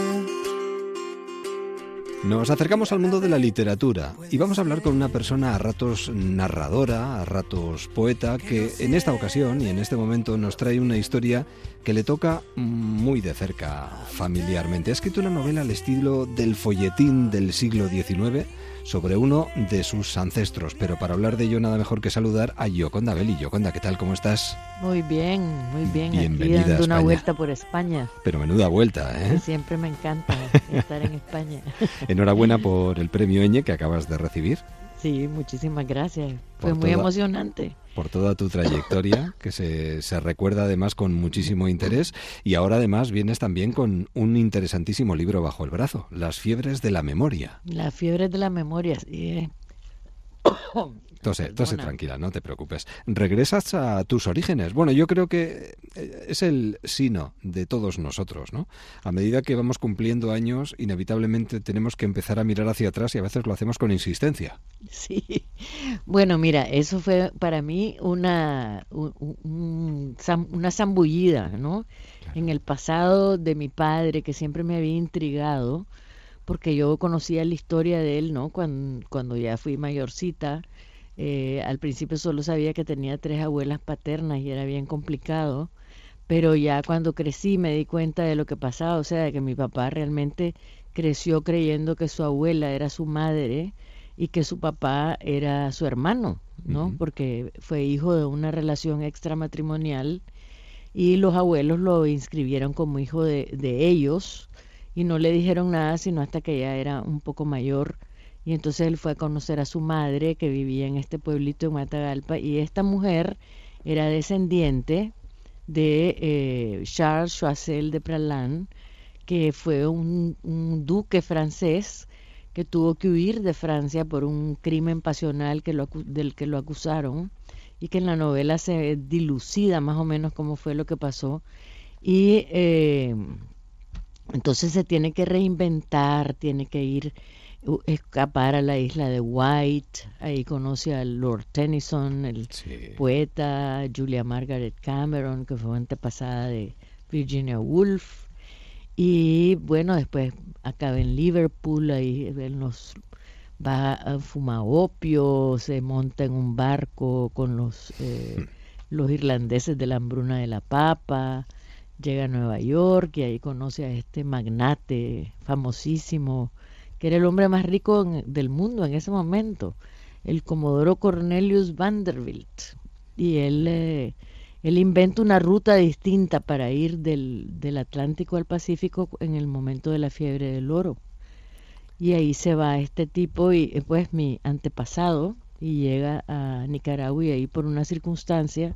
Nos acercamos al mundo de la literatura y vamos a hablar con una persona a ratos narradora, a ratos poeta, que en esta ocasión y en este momento nos trae una historia que le toca muy de cerca familiarmente. Ha escrito una novela al estilo del folletín del siglo XIX sobre uno de sus ancestros, pero para hablar de ello nada mejor que saludar a Yoconda Belli. Yoconda, ¿qué tal? ¿Cómo estás? Muy bien, muy bien. Bienvenida Aquí a dando una vuelta por España. Pero menuda vuelta, ¿eh? Siempre me encanta estar en España. Enhorabuena por el premio Eñe que acabas de recibir. Sí, muchísimas gracias. Fue Por muy toda- emocionante. Por toda tu trayectoria, que se, se recuerda además con muchísimo interés. Y ahora además vienes también con un interesantísimo libro bajo el brazo, Las fiebres de la memoria. La fiebre de la memoria, sí. Tose, tose tranquila, no te preocupes. Regresas a tus orígenes. Bueno, yo creo que eh, es el sino de todos nosotros, ¿no? A medida que vamos cumpliendo años, inevitablemente tenemos que empezar a mirar hacia atrás y a veces lo hacemos con insistencia. Sí, bueno, mira, eso fue para mí una, un- una zambullida, ¿no? En el pasado de mi padre, que siempre me había intrigado, porque yo conocía la historia de él, ¿no? Cuando, cuando ya fui mayorcita, eh, al principio solo sabía que tenía tres abuelas paternas y era bien complicado, pero ya cuando crecí me di cuenta de lo que pasaba, o sea, de que mi papá realmente creció creyendo que su abuela era su madre y que su papá era su hermano, ¿no? Porque fue hijo de una relación extramatrimonial y los abuelos lo inscribieron como hijo de, de ellos y no le dijeron nada sino hasta que ya era un poco mayor y entonces él fue a conocer a su madre que vivía en este pueblito de Matagalpa y esta mujer era descendiente de eh, Charles Choiseul de Pralan que fue un, duque francés que tuvo que huir de Francia por un crimen pasional que del que lo acusaron y que en la novela se dilucida más o menos cómo fue lo que pasó. Y eh, entonces se tiene que reinventar, tiene que ir escapar a la isla de White, ahí conoce al Lord Tennyson, el poeta, Julia Margaret Cameron, que fue antepasada de Virginia Woolf, y bueno, después acaba en Liverpool, ahí él nos va a fumar opio, se monta en un barco con los, eh, los irlandeses de la hambruna de la papa, llega a Nueva York y ahí conoce a este magnate famosísimo, era el hombre más rico del mundo en ese momento, el comodoro Cornelius Vanderbilt. Y él, eh, él inventa una ruta distinta para ir del, del Atlántico al Pacífico en el momento de la fiebre del oro. Y ahí se va este tipo y eh, pues mi antepasado y llega a Nicaragua y ahí por una circunstancia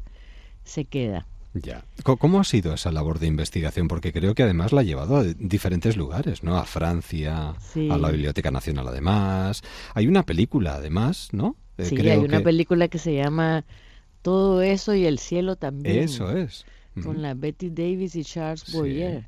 se queda. Ya. ¿Cómo ha sido esa labor de investigación? Porque creo que además la ha llevado a diferentes lugares, ¿no? A Francia, Sí. a la Biblioteca Nacional además. Hay una película además, ¿no? Eh, Sí, creo hay una que- película que se llama Todo eso y el cielo también. Eso es. Con la Betty Davis y Charles Sí. Boyer.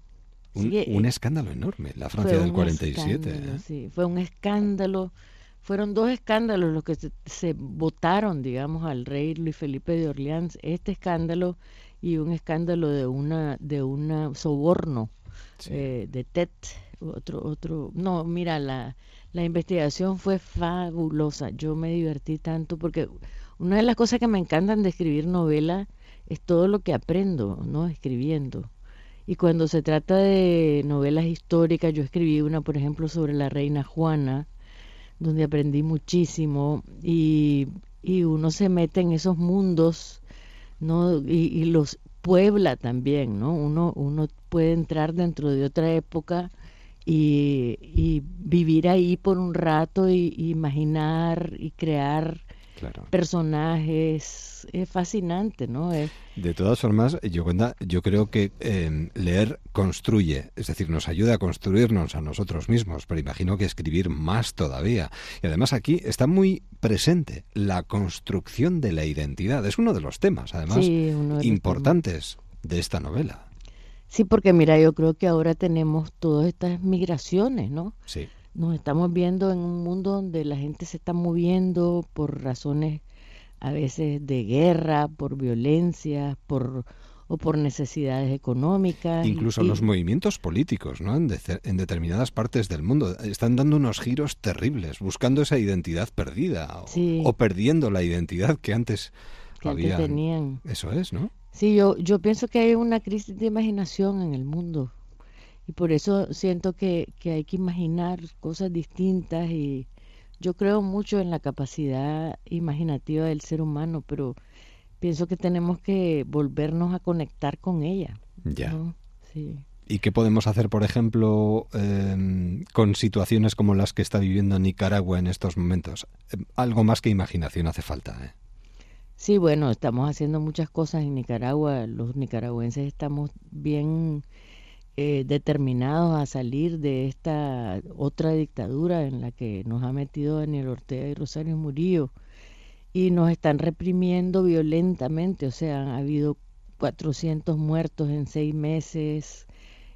Un, Sí, un eh, escándalo enorme, la Francia del un 47. escándalo, ¿eh? sí, fue un escándalo. Fueron dos escándalos los que se votaron, digamos, al rey Luis Felipe de Orleans. Este escándalo y un escándalo de una de una soborno eh, de TET. Otro, otro. No, mira, la, la investigación fue fabulosa. Yo me divertí tanto porque una de las cosas que me encantan de escribir novela es todo lo que aprendo, ¿no? Escribiendo. Y cuando se trata de novelas históricas, yo escribí una, por ejemplo, sobre la reina Juana, donde aprendí muchísimo y, y uno se mete en esos mundos, ¿no? Y, los puebla también, ¿no? Uno, uno puede entrar dentro de otra época y, y vivir ahí por un rato y imaginar y crear Claro. personajes. Es fascinante, ¿no? Es, De todas formas, yo, yo creo que eh, leer construye, es decir, nos ayuda a construirnos a nosotros mismos, pero imagino que escribir más todavía. Y además aquí está muy presente la construcción de la identidad. Es uno de los temas, además, Sí, de importantes de esta novela. Sí, porque mira, yo creo que ahora tenemos todas estas migraciones, ¿no? Sí. Nos estamos viendo en un mundo donde la gente se está moviendo por razones a veces de guerra, por violencia, por o por necesidades económicas. Incluso y- los movimientos políticos, ¿no? En, de- en determinadas partes del mundo están dando unos giros terribles, buscando esa identidad perdida o, Sí. o perdiendo la identidad que antes que antes tenían. Eso es, ¿no? Sí, yo, yo pienso que hay una crisis de imaginación en el mundo y por eso siento que, que hay que imaginar cosas distintas y yo creo mucho en la capacidad imaginativa del ser humano, pero pienso que tenemos que volvernos a conectar con ella. Ya. ¿no? Sí. ¿Y qué podemos hacer, por ejemplo, eh, con situaciones como las que está viviendo Nicaragua en estos momentos? Eh, algo más que imaginación hace falta. ¿eh? Sí, bueno, estamos haciendo muchas cosas en Nicaragua. Los nicaragüenses estamos bien eh, determinados a salir de esta otra dictadura en la que nos ha metido Daniel Ortega y Rosario Murillo y nos están reprimiendo violentamente. O sea, ha habido 400 muertos en seis meses,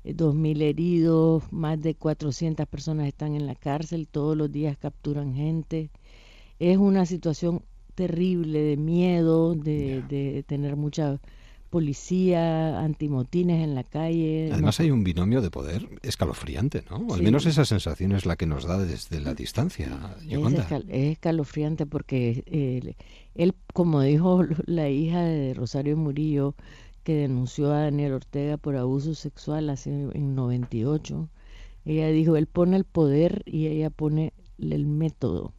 eh, 2.000 heridos, más de 400 personas están en la cárcel, todos los días capturan gente es una situación terrible de miedo, de, de tener mucha policía, antimotines en la calle. Además hay un binomio de poder escalofriante, ¿no? Al Sí. menos esa sensación es la que nos da desde la distancia, Es, escal- es escalofriante porque eh, él, como dijo la hija de Rosario Murillo, que denunció a Daniel Ortega por abuso sexual hace en 98, ella dijo, él pone el poder y ella pone el método.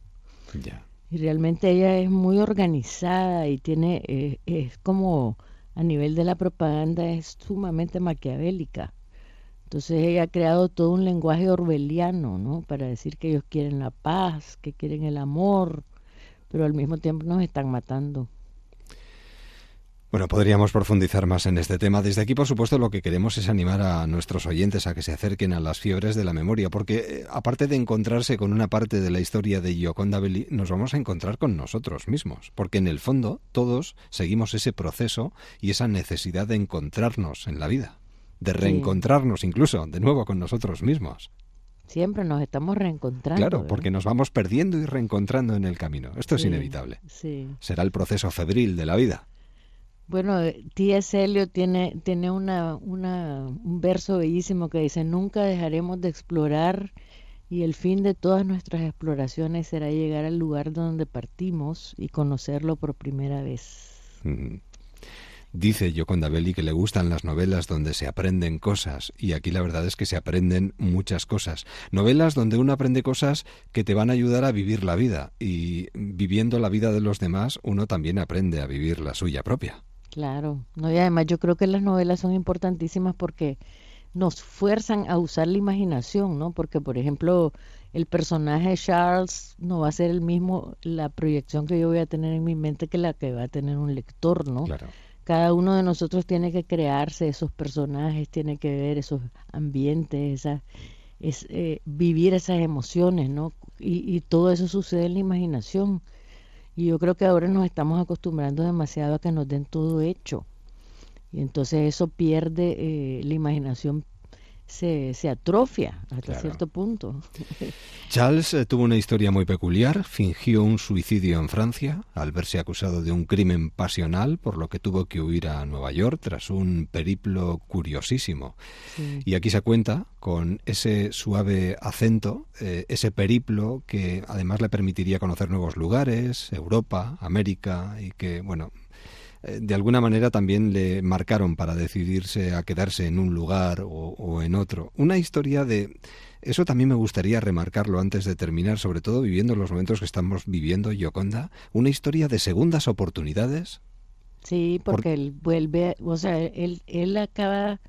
Ya. Y realmente ella es muy organizada y tiene, eh, es como a nivel de la propaganda, es sumamente maquiavélica. Entonces ella ha creado todo un lenguaje orwelliano, ¿no? Para decir que ellos quieren la paz, que quieren el amor, pero al mismo tiempo nos están matando. Bueno, podríamos profundizar más en este tema. Desde aquí, por supuesto, lo que queremos es animar a nuestros oyentes a que se acerquen a las fiebres de la memoria, porque eh, aparte de encontrarse con una parte de la historia de Gioconda Belli, nos vamos a encontrar con nosotros mismos, porque en el fondo todos seguimos ese proceso y esa necesidad de encontrarnos en la vida, de reencontrarnos incluso de nuevo con nosotros mismos. Siempre nos estamos reencontrando. Claro, ¿verdad? porque nos vamos perdiendo y reencontrando en el camino. Esto es inevitable. Sí. Será el proceso febril de la vida. Bueno, eh, T.S. Eliot tiene, tiene una, una, un verso bellísimo que dice, nunca dejaremos de explorar y el fin de todas nuestras exploraciones será llegar al lugar donde partimos y conocerlo por primera vez. Mm. Dice Gioconda Belli que le gustan las novelas donde se aprenden cosas y aquí la verdad es que se aprenden muchas cosas. Novelas donde uno aprende cosas que te van a ayudar a vivir la vida y viviendo la vida de los demás uno también aprende a vivir la suya propia. Claro, no, y además yo creo que las novelas son importantísimas porque nos fuerzan a usar la imaginación, ¿no? Porque, por ejemplo, el personaje de Charles no va a ser el mismo, la proyección que yo voy a tener en mi mente que la que va a tener un lector, ¿no? Claro. Cada uno de nosotros tiene que crearse esos personajes, tiene que ver esos ambientes, esa, es, eh, vivir esas emociones, ¿no? Y, y todo eso sucede en la imaginación. Y yo creo que ahora nos estamos acostumbrando demasiado a que nos den todo hecho. Y entonces eso pierde, eh, la imaginación se, se atrofia hasta Claro. cierto punto. Charles eh, tuvo una historia muy peculiar, fingió un suicidio en Francia al verse acusado de un crimen pasional, por lo que tuvo que huir a Nueva York tras un periplo curiosísimo. Sí. Y aquí se cuenta con ese suave acento, eh, ese periplo que además le permitiría conocer nuevos lugares, Europa, América, y que, bueno, de alguna manera también le marcaron para decidirse a quedarse en un lugar o, o en otro. Una historia de... Eso también me gustaría remarcarlo antes de terminar, sobre todo viviendo los momentos que estamos viviendo, Yoconda, una historia de segundas oportunidades. Sí, Por- porque él vuelve, o sea, él, él acaba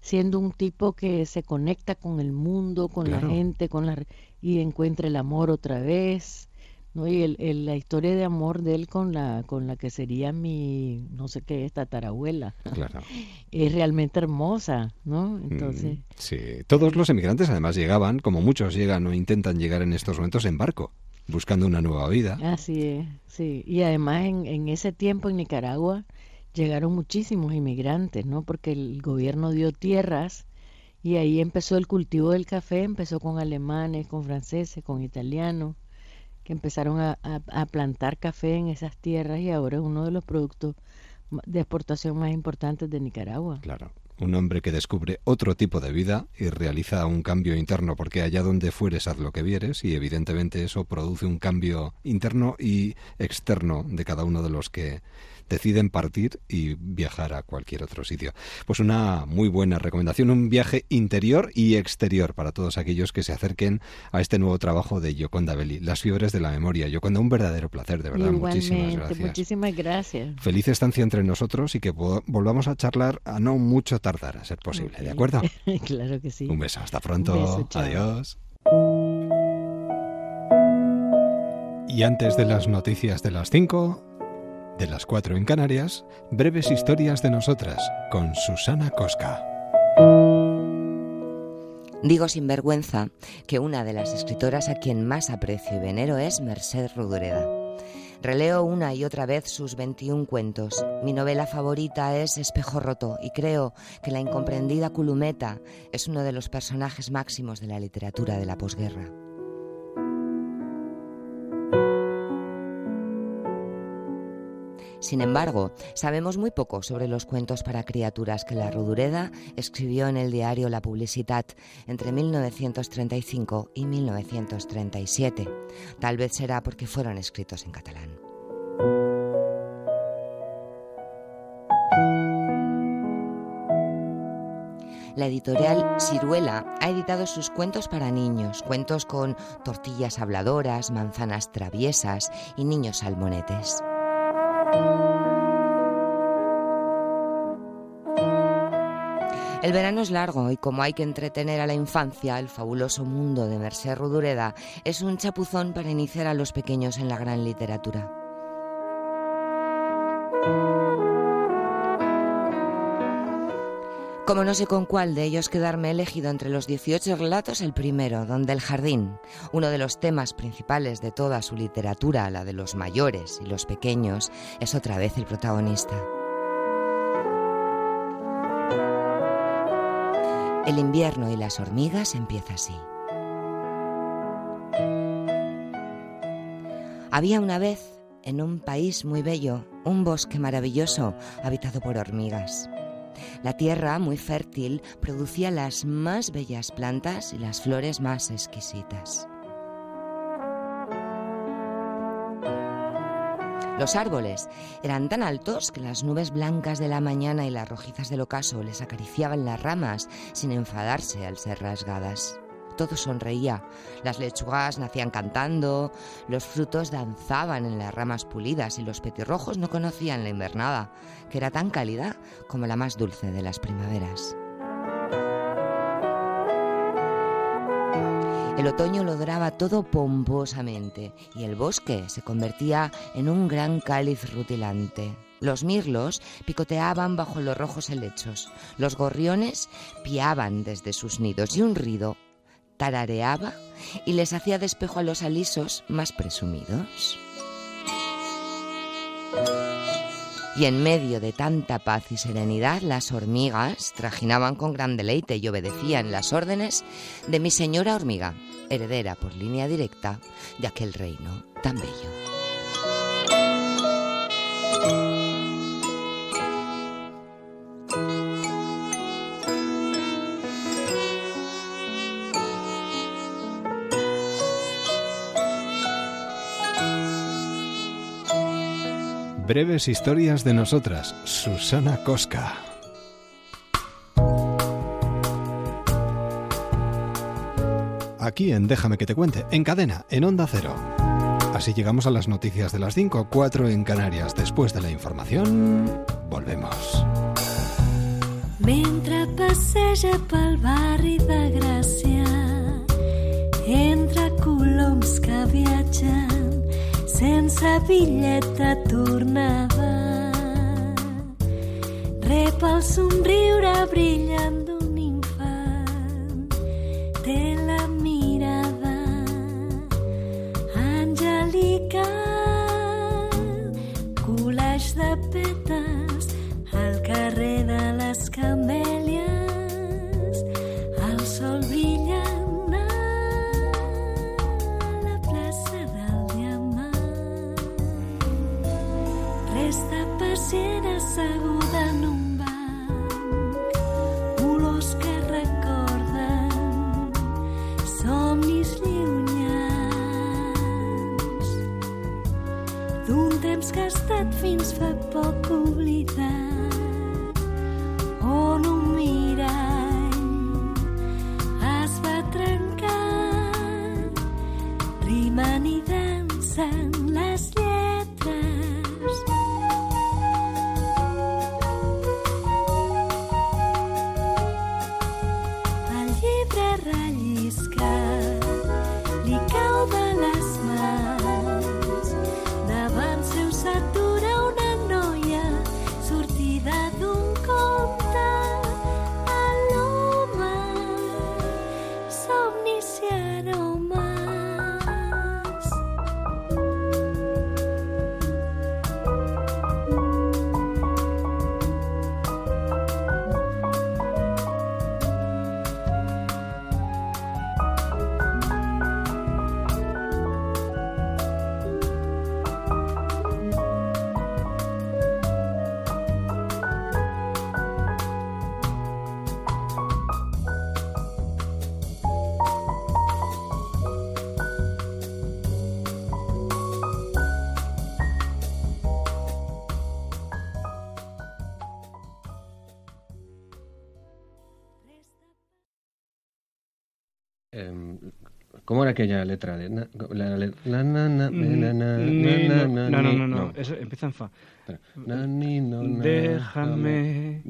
siendo un tipo que se conecta con el mundo, con Claro. la gente, con la y encuentra el amor otra vez, ¿no? Y el, el- la historia de amor de él con la con la que sería mi no sé qué es tatarabuela. Claro. Es realmente hermosa, ¿no? Entonces, Mm, Sí, todos los emigrantes además llegaban, como muchos llegan o intentan llegar en estos momentos en barco, buscando una nueva vida. así es, sí. Y además en, en ese tiempo en Nicaragua llegaron muchísimos inmigrantes, ¿no? Porque el gobierno dio tierras y ahí empezó el cultivo del café, empezó con alemanes, con franceses, con italianos, que empezaron a, a- plantar café en esas tierras y ahora es uno de los productos de exportación más importantes de Nicaragua. Claro. Un hombre que descubre otro tipo de vida y realiza un cambio interno, porque allá donde fueres haz lo que vieres, y evidentemente eso produce un cambio interno y externo de cada uno de los que deciden partir y viajar a cualquier otro sitio. Pues una muy buena recomendación, un viaje interior y exterior para todos aquellos que se acerquen a este nuevo trabajo de Yoconda Belli, Las fiebres de la memoria. Yoconda, un verdadero placer, de verdad. Muchísimas gracias. muchísimas gracias. Feliz estancia entre nosotros y que vo- volvamos a charlar a no mucho tardar, a ser posible, ¿de acuerdo? claro que sí. Un beso, hasta pronto. Beso. Adiós. Y antes de las noticias de las 5, de las 4 en Canarias, breves historias de nosotras con Susana Cosca. Digo sin vergüenza que una de las escritoras a quien más aprecio y venero es Merced Rodoreda. Releo una y otra vez sus 21 cuentos. Mi novela favorita es Espejo Roto y creo que la incomprendida Culumeta es uno de los personajes máximos de la literatura de la posguerra. Sin embargo, sabemos muy poco sobre los cuentos para criaturas que la Rodureda escribió en el diario La Publicitat entre 1935 y 1937. Tal vez será porque fueron escritos en catalán. La editorial Ciruela ha editado sus cuentos para niños, cuentos con tortillas habladoras, manzanas traviesas y niños salmonetes. El verano es largo y como hay que entretener a la infancia, el fabuloso mundo de Mercé Rodureda es un chapuzón para iniciar a los pequeños en la gran literatura. Como no sé con cuál de ellos quedarme elegido entre los 18 relatos, el primero, donde el jardín, uno de los temas principales de toda su literatura, la de los mayores y los pequeños, es otra vez el protagonista. El invierno y las hormigas empieza así. Había una vez, en un país muy bello, un bosque maravilloso habitado por hormigas. La tierra, muy fértil, producía las más bellas plantas y las flores más exquisitas. Los árboles eran tan altos que las nubes blancas de la mañana y las rojizas del ocaso les acariciaban las ramas sin enfadarse al ser rasgadas. Todo sonreía. Las lechugas nacían cantando, los frutos danzaban en las ramas pulidas y los petirrojos no conocían la invernada, que era tan cálida como la más dulce de las primaveras. El otoño lo doraba todo pomposamente y el bosque se convertía en un gran cáliz rutilante. Los mirlos picoteaban bajo los rojos helechos, los gorriones piaban desde sus nidos y un rido tarareaba y les hacía despejo a los alisos más presumidos. Y en medio de tanta paz y serenidad, las hormigas trajinaban con gran deleite y obedecían las órdenes de mi señora hormiga, heredera por línea directa de aquel reino tan bello. Breves historias de nosotras, Susana Cosca. Aquí en Déjame que te cuente, en cadena, en Onda Cero. Así llegamos a las noticias de las 5, 4 en Canarias. Después de la información, volvemos. Mentre passeja pel barri de Gràcia, entre coloms que viatgen sense bitllet de tornada. Rep el somriure brillant sky. Era aquella letra? De na- la, la- la- na- na- na- na- ni- na- no, na- no, no, no, eso empieza en fa. Déjame,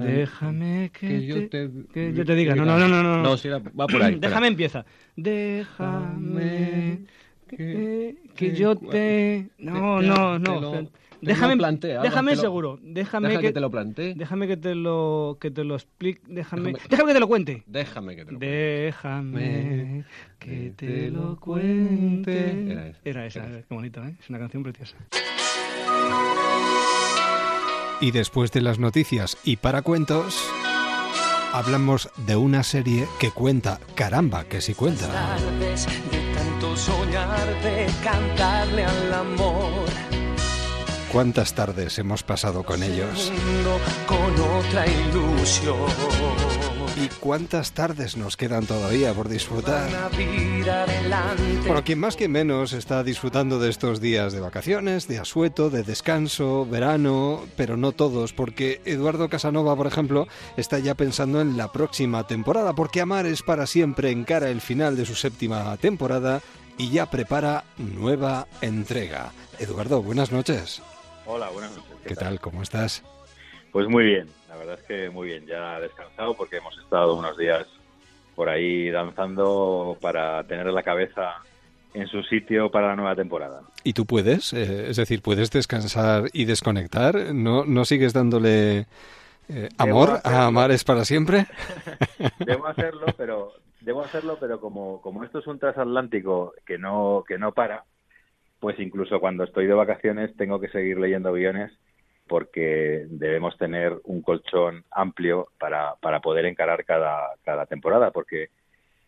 déjame que, que yo te, te- que yo te diga. No, no, no, no. No, No, era- va por ahí. Déjame empieza. Déjame que, que yo te... No, no, no. Te déjame, déjame lo- seguro. Déjame Deja que, que te lo plantee. Déjame que te lo, que te lo explique. Déjame, Déjame- déjame que te lo cuente. Déjame que te lo Déjame que te lo cuente. Era esa, Era esa, qué bonito, ¿eh? Es una canción preciosa. Y después de las noticias y para cuentos, hablamos de una serie que cuenta, caramba, que sí cuenta. tardes de tanto soñar, de cantarle al amor. ¿Cuántas tardes hemos pasado con ellos? Mundo con otra ilusión. ¿Y cuántas tardes nos quedan todavía por disfrutar? Bueno, quien más que menos está disfrutando de estos días de vacaciones, de asueto, de descanso, verano, pero no todos, porque Eduardo Casanova, por ejemplo, está ya pensando en la próxima temporada, porque Amar es para siempre encara el final de su séptima temporada y ya prepara nueva entrega. Eduardo, buenas noches. Hola, buenas noches. ¿Qué tal? ¿Cómo estás? Pues muy bien, la verdad es que muy bien. Ya descansado porque hemos estado unos días por ahí danzando para tener la cabeza en su sitio para la nueva temporada. ¿Y tú puedes? Eh, es decir, ¿puedes descansar y desconectar? ¿No, no sigues dándole eh, amor a Amar es para siempre? Debo hacerlo, pero debo hacerlo, pero como como esto es un transatlántico que no que no para, pues incluso cuando estoy de vacaciones tengo que seguir leyendo guiones porque debemos tener un colchón amplio para, para poder encarar cada, cada temporada, porque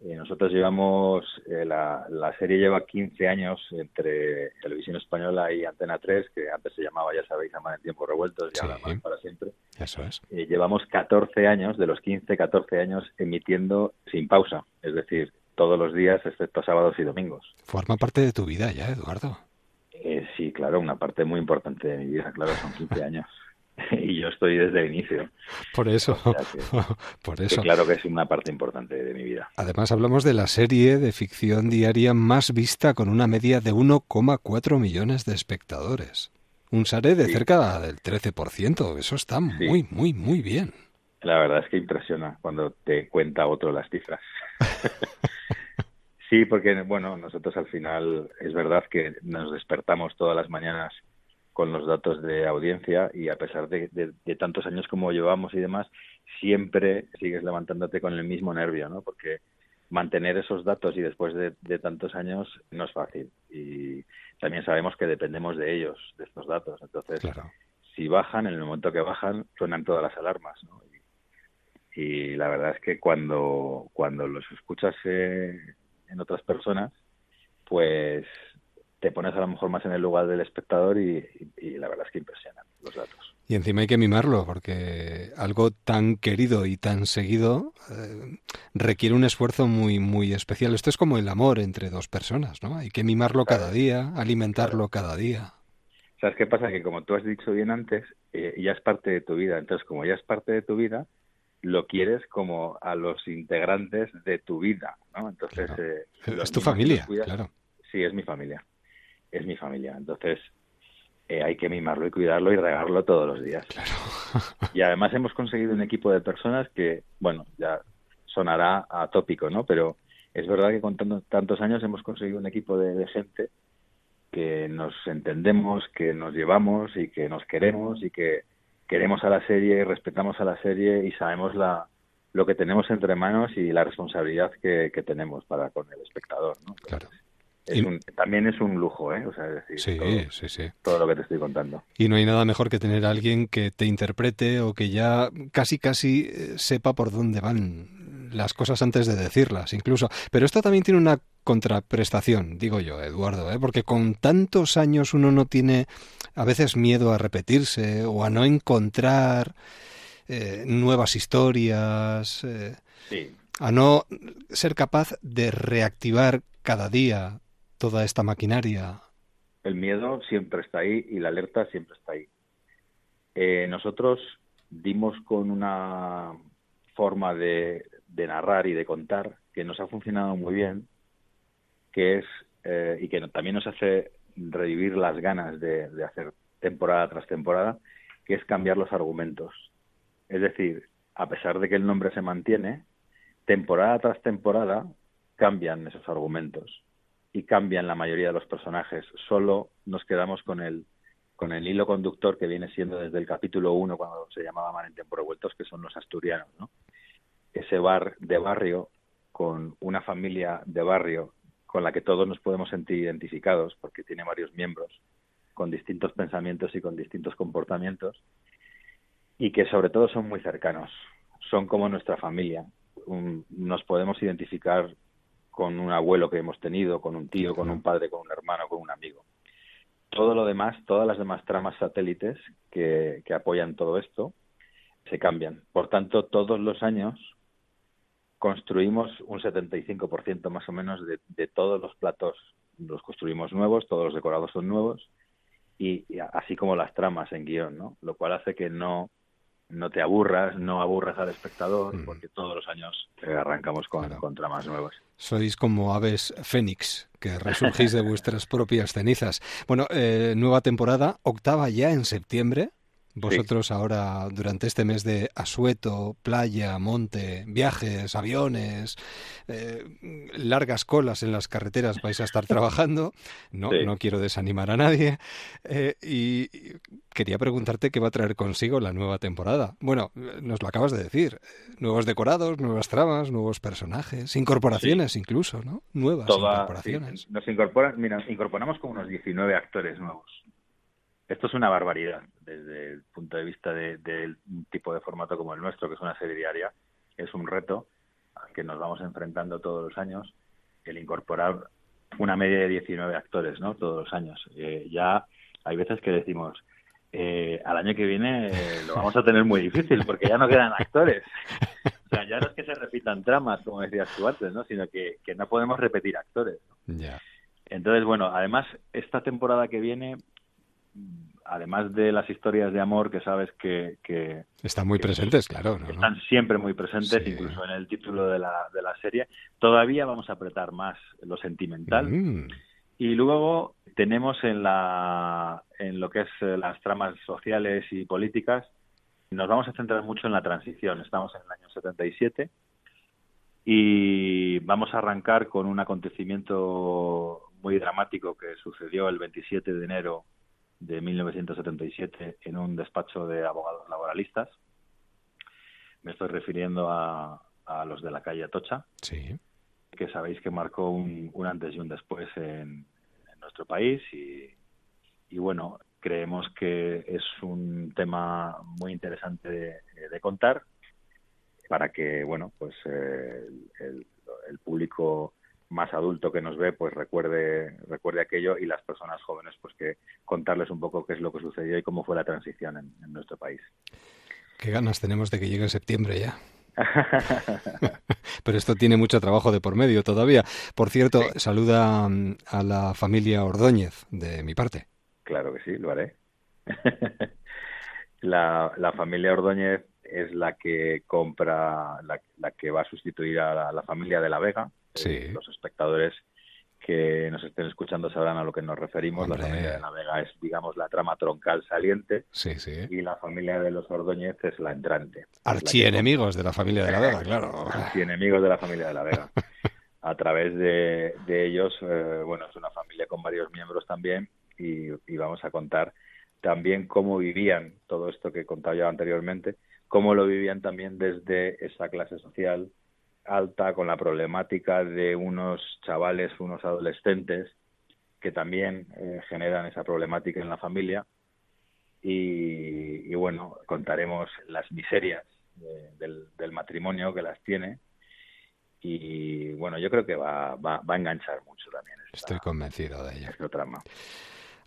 eh, nosotros llevamos, eh, la, la serie lleva 15 años entre Televisión Española y Antena 3, que antes se llamaba, ya sabéis, Amar en tiempos revueltos y ahora más para siempre. Eso es. Eh, llevamos 14 años, de los 15, 14 años, emitiendo sin pausa, es decir, todos los días, excepto sábados y domingos. Forma parte de tu vida ya, Eduardo. Eh, sí, claro, una parte muy importante de mi vida, claro, son 15 años. y yo estoy desde el inicio. Por eso, O sea que- por que eso. claro que es una parte importante de mi vida. Además hablamos de la serie de ficción diaria más vista con una media de 1,4 millones de espectadores. Un SARE de Sí. cerca del 13%. Eso está muy, muy, muy bien. La verdad es que impresiona cuando te cuenta otro las cifras. sí, porque, bueno, nosotros al final es verdad que nos despertamos todas las mañanas con los datos de audiencia y a pesar de, de- de tantos años como llevamos y demás, siempre sigues levantándote con el mismo nervio, ¿no? Porque mantener esos datos y después de, de tantos años no es fácil. Y también sabemos que dependemos de ellos, de estos datos. Entonces, si bajan, en el momento que bajan, suenan todas las alarmas, ¿no? Y, la verdad es que cuando, cuando los escuchas eh, en otras personas, pues te pones a lo mejor más en el lugar del espectador y, y- y la verdad es que impresionan los datos. Y encima hay que mimarlo, porque algo tan querido y tan seguido eh, requiere un esfuerzo muy, muy especial. Esto es como el amor entre dos personas, ¿no? Hay que mimarlo cada día, alimentarlo cada día. ¿Sabes qué pasa? Que como tú has dicho bien antes, eh, ya es parte de tu vida. Entonces, como ya es parte de tu vida, lo quieres como a los integrantes de tu vida, ¿no? Entonces, eh, Es tu familia, claro. Sí, es mi familia. Es mi familia. Entonces, eh, hay que mimarlo y cuidarlo y regarlo todos los días. Y además hemos conseguido un equipo de personas que, bueno, ya sonará atópico, ¿no? Pero es verdad que con tanto- tantos años hemos conseguido un equipo de, de gente que nos entendemos, que nos llevamos y que nos queremos y que queremos a la serie y respetamos a la serie y sabemos la lo que tenemos entre manos y la responsabilidad que, que tenemos para con el espectador, ¿no? Claro. Es un- también es un lujo, ¿eh? O sea, es decir, Sí, todo, sí, sí. todo lo que te estoy contando. Y no hay nada mejor que tener a alguien que te interprete o que ya casi casi eh, sepa por dónde van las cosas antes de decirlas, incluso. Pero esto también tiene una contraprestación, digo yo, Eduardo, ¿eh? porque con tantos años uno no tiene a veces miedo a repetirse o a no encontrar eh, nuevas historias, eh, Sí. a no ser capaz de reactivar cada día toda esta maquinaria. El miedo siempre está ahí y la alerta siempre está ahí. Eh, nosotros dimos con una forma de, de narrar y de contar que nos ha funcionado muy bien, que es, eh, y que también nos hace revivir las ganas de, hacer temporada tras temporada, que es cambiar los argumentos. Es decir, a pesar de que el nombre se mantiene, temporada tras temporada cambian esos argumentos y cambian la mayoría de los personajes. Solo nos quedamos con el con el hilo conductor que viene siendo desde el capítulo 1 cuando se llamaba Mar en Tiempo Revueltos, que son los asturianos, ¿no? Ese bar de barrio con una familia de barrio con la que todos nos podemos sentir identificados porque tiene varios miembros con distintos pensamientos y con distintos comportamientos y que sobre todo son muy cercanos, son como nuestra familia. Un- nos podemos identificar con un abuelo que hemos tenido, con un tío, con un padre, con un hermano, con un amigo. Todo lo demás, todas las demás tramas satélites que, que apoyan todo esto, se cambian. Por tanto, todos los años construimos un 75% más o menos de, de todos los platos, los construimos nuevos, todos los decorados son nuevos, y, y así como las tramas en guion, ¿no? Lo cual hace que no, no te aburras, no aburras al espectador, porque todos los años eh, arrancamos con, con tramas nuevas. Sois como aves fénix, que resurgís de vuestras propias cenizas. Bueno, eh, nueva temporada, octava ya en septiembre. Vosotros ahora, durante este mes de asueto, playa, monte, viajes, aviones, eh, largas colas en las carreteras, vais a estar trabajando. No, Sí. no quiero desanimar a nadie. Eh, y quería preguntarte qué va a traer consigo la nueva temporada. Bueno, eh, nos lo acabas de decir. Nuevos decorados, nuevas tramas, nuevos personajes, incorporaciones incluso, ¿no? Nuevas Toda- incorporaciones. nos incorporan, mira, incorporamos como unos 19 actores nuevos. Esto es una barbaridad desde el punto de vista de- del tipo de formato como el nuestro, que es una serie diaria. Es un reto al que nos vamos enfrentando todos los años, el incorporar una media de 19 actores, ¿no? Todos los años. Eh, ya hay veces que decimos, eh, al año que viene eh, lo vamos a tener muy difícil porque ya no quedan actores. O sea, ya no es que se repitan tramas, como decías tú antes, ¿no? Sino que, que no podemos repetir actores. Ya. Entonces, bueno, además, esta temporada que viene, además de las historias de amor que sabes que, que Están muy presentes, claro. ¿no? están siempre muy presentes, incluso en el título de la, de la serie, todavía vamos a apretar más lo sentimental. Mm. Y luego tenemos en, la, en lo que es eh, las tramas sociales y políticas, nos vamos a centrar mucho en la transición. Estamos en el año 77 y vamos a arrancar con un acontecimiento muy dramático que sucedió el 27 de enero de 1977 en un despacho de abogados laboralistas. Me estoy refiriendo a, a los de la calle Atocha, Sí. que sabéis que marcó un, un antes y un después en, en nuestro país y, y bueno, creemos que es un tema muy interesante de, de contar para que, bueno, pues eh, el, el público más adulto que nos ve pues recuerde recuerde aquello y las personas jóvenes pues que contarles un poco qué es lo que sucedió y cómo fue la transición en, en nuestro país. Qué ganas tenemos de que llegue septiembre ya. Pero esto tiene mucho trabajo de por medio todavía. Por cierto, saluda mm, a la familia Ordóñez de mi parte. Claro que sí, lo haré. la, la familia Ordóñez es la que compra, la, la que va a sustituir a la, la familia de la Vega. Sí. Eh, los espectadores que nos estén escuchando sabrán a lo que nos referimos. La familia de la Vega es, digamos, la trama troncal saliente Sí, sí. y la familia de los Ordóñez es la entrante. La Archienemigos de la familia de la Vega, claro. enemigos de la familia de la Vega. A través de, de ellos, eh, bueno, es una familia con varios miembros también y, y vamos a contar también cómo vivían todo esto que contaba yo anteriormente, cómo lo vivían también desde esa clase social alta con la problemática de unos chavales, unos adolescentes que también eh, generan esa problemática en la familia y, y bueno, contaremos las miserias de- del, del matrimonio que las tiene y bueno, yo creo que va, va, va a enganchar mucho también Estoy convencido de ello. esta trama.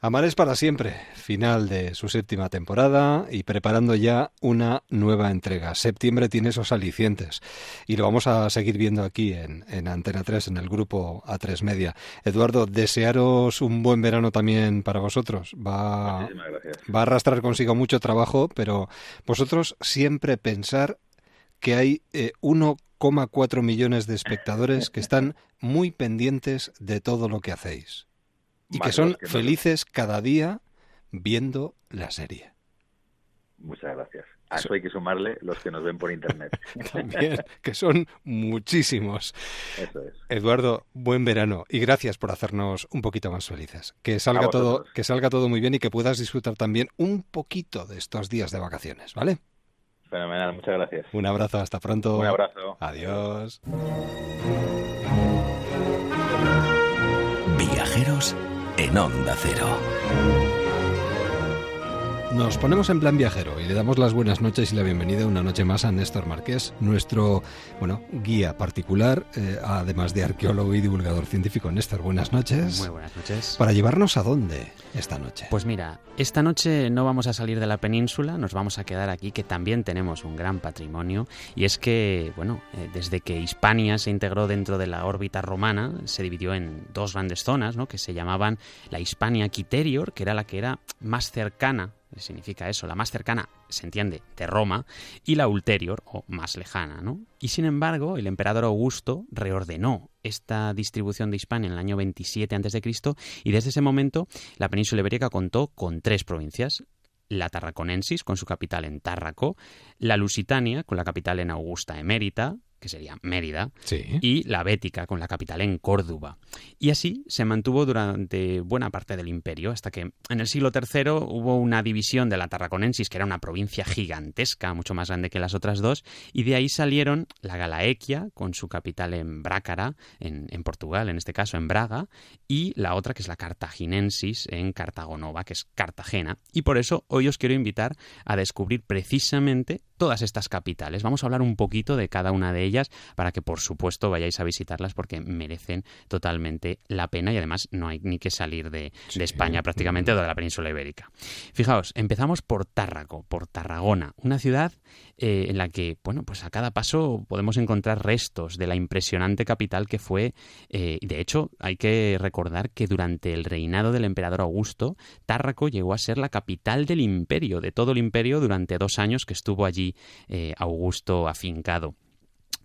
Amar es para siempre, final de su séptima temporada y preparando ya una nueva entrega. Septiembre tiene esos alicientes y lo vamos a seguir viendo aquí en, en Antena 3, en el grupo A3 Media. Eduardo, desearos un buen verano también para vosotros. Va, va a arrastrar consigo mucho trabajo, pero vosotros siempre pensar que hay eh, uno 2,4 millones de espectadores que están muy pendientes de todo lo que hacéis y que son no. felices cada día viendo la serie. Muchas gracias. A eso hay que sumarle los que nos ven por internet. También, que son muchísimos. Eso es. Eduardo, buen verano y gracias por hacernos un poquito más felices. Que salga todo, que salga todo muy bien y que puedas disfrutar también un poquito de estos días de vacaciones, ¿vale? Fenomenal, muchas gracias. Un abrazo, hasta pronto. Un abrazo. Adiós. Viajeros en Onda Cero. Nos ponemos en plan viajero y le damos las buenas noches y la bienvenida una noche más a Néstor Marqués, nuestro bueno guía particular, eh, además de arqueólogo y divulgador científico. Néstor, buenas noches. Muy buenas noches. Para llevarnos a dónde esta noche. Pues mira, esta noche no vamos a salir de la península, nos vamos a quedar aquí, que también tenemos un gran patrimonio. Y es que, bueno, eh, desde que Hispania se integró dentro de la órbita romana, se dividió en dos grandes zonas, ¿no? Que se llamaban la Hispania Quiterior, que era la que era más cercana significa eso, la más cercana, se entiende, de Roma, y la ulterior, o más lejana, ¿no? Y sin embargo, el emperador Augusto reordenó esta distribución de Hispania en el año 27 a.C. y desde ese momento la península ibérica contó con tres provincias, la Tarraconensis, con su capital en Tárraco, la Lusitania, con la capital en Augusta Emérita, que sería Mérida, y la Bética, con la capital en Córdoba. Y así se mantuvo durante buena parte del imperio, hasta que en el siglo III hubo una división de la Tarraconensis, que era una provincia gigantesca, mucho más grande que las otras dos, y de ahí salieron la Galaequia, con su capital en Brácara, en, en Portugal, en este caso en Braga, y la otra que es la Cartaginensis, en Cartagonova, que es Cartagena. Y por eso hoy os quiero invitar a descubrir precisamente todas estas capitales. Vamos a hablar un poquito de cada una de ellas para que, por supuesto, vayáis a visitarlas porque merecen totalmente la pena y además no hay ni que salir de, de España prácticamente o de la península ibérica. Fijaos, empezamos por Tárraco, por Tarragona, una ciudad eh, en la que, bueno, pues a cada paso podemos encontrar restos de la impresionante capital que fue. eh, de hecho, hay que recordar que durante el reinado del emperador Augusto, Tárraco llegó a ser la capital del imperio, de todo el imperio, durante dos años que estuvo allí eh, Augusto afincado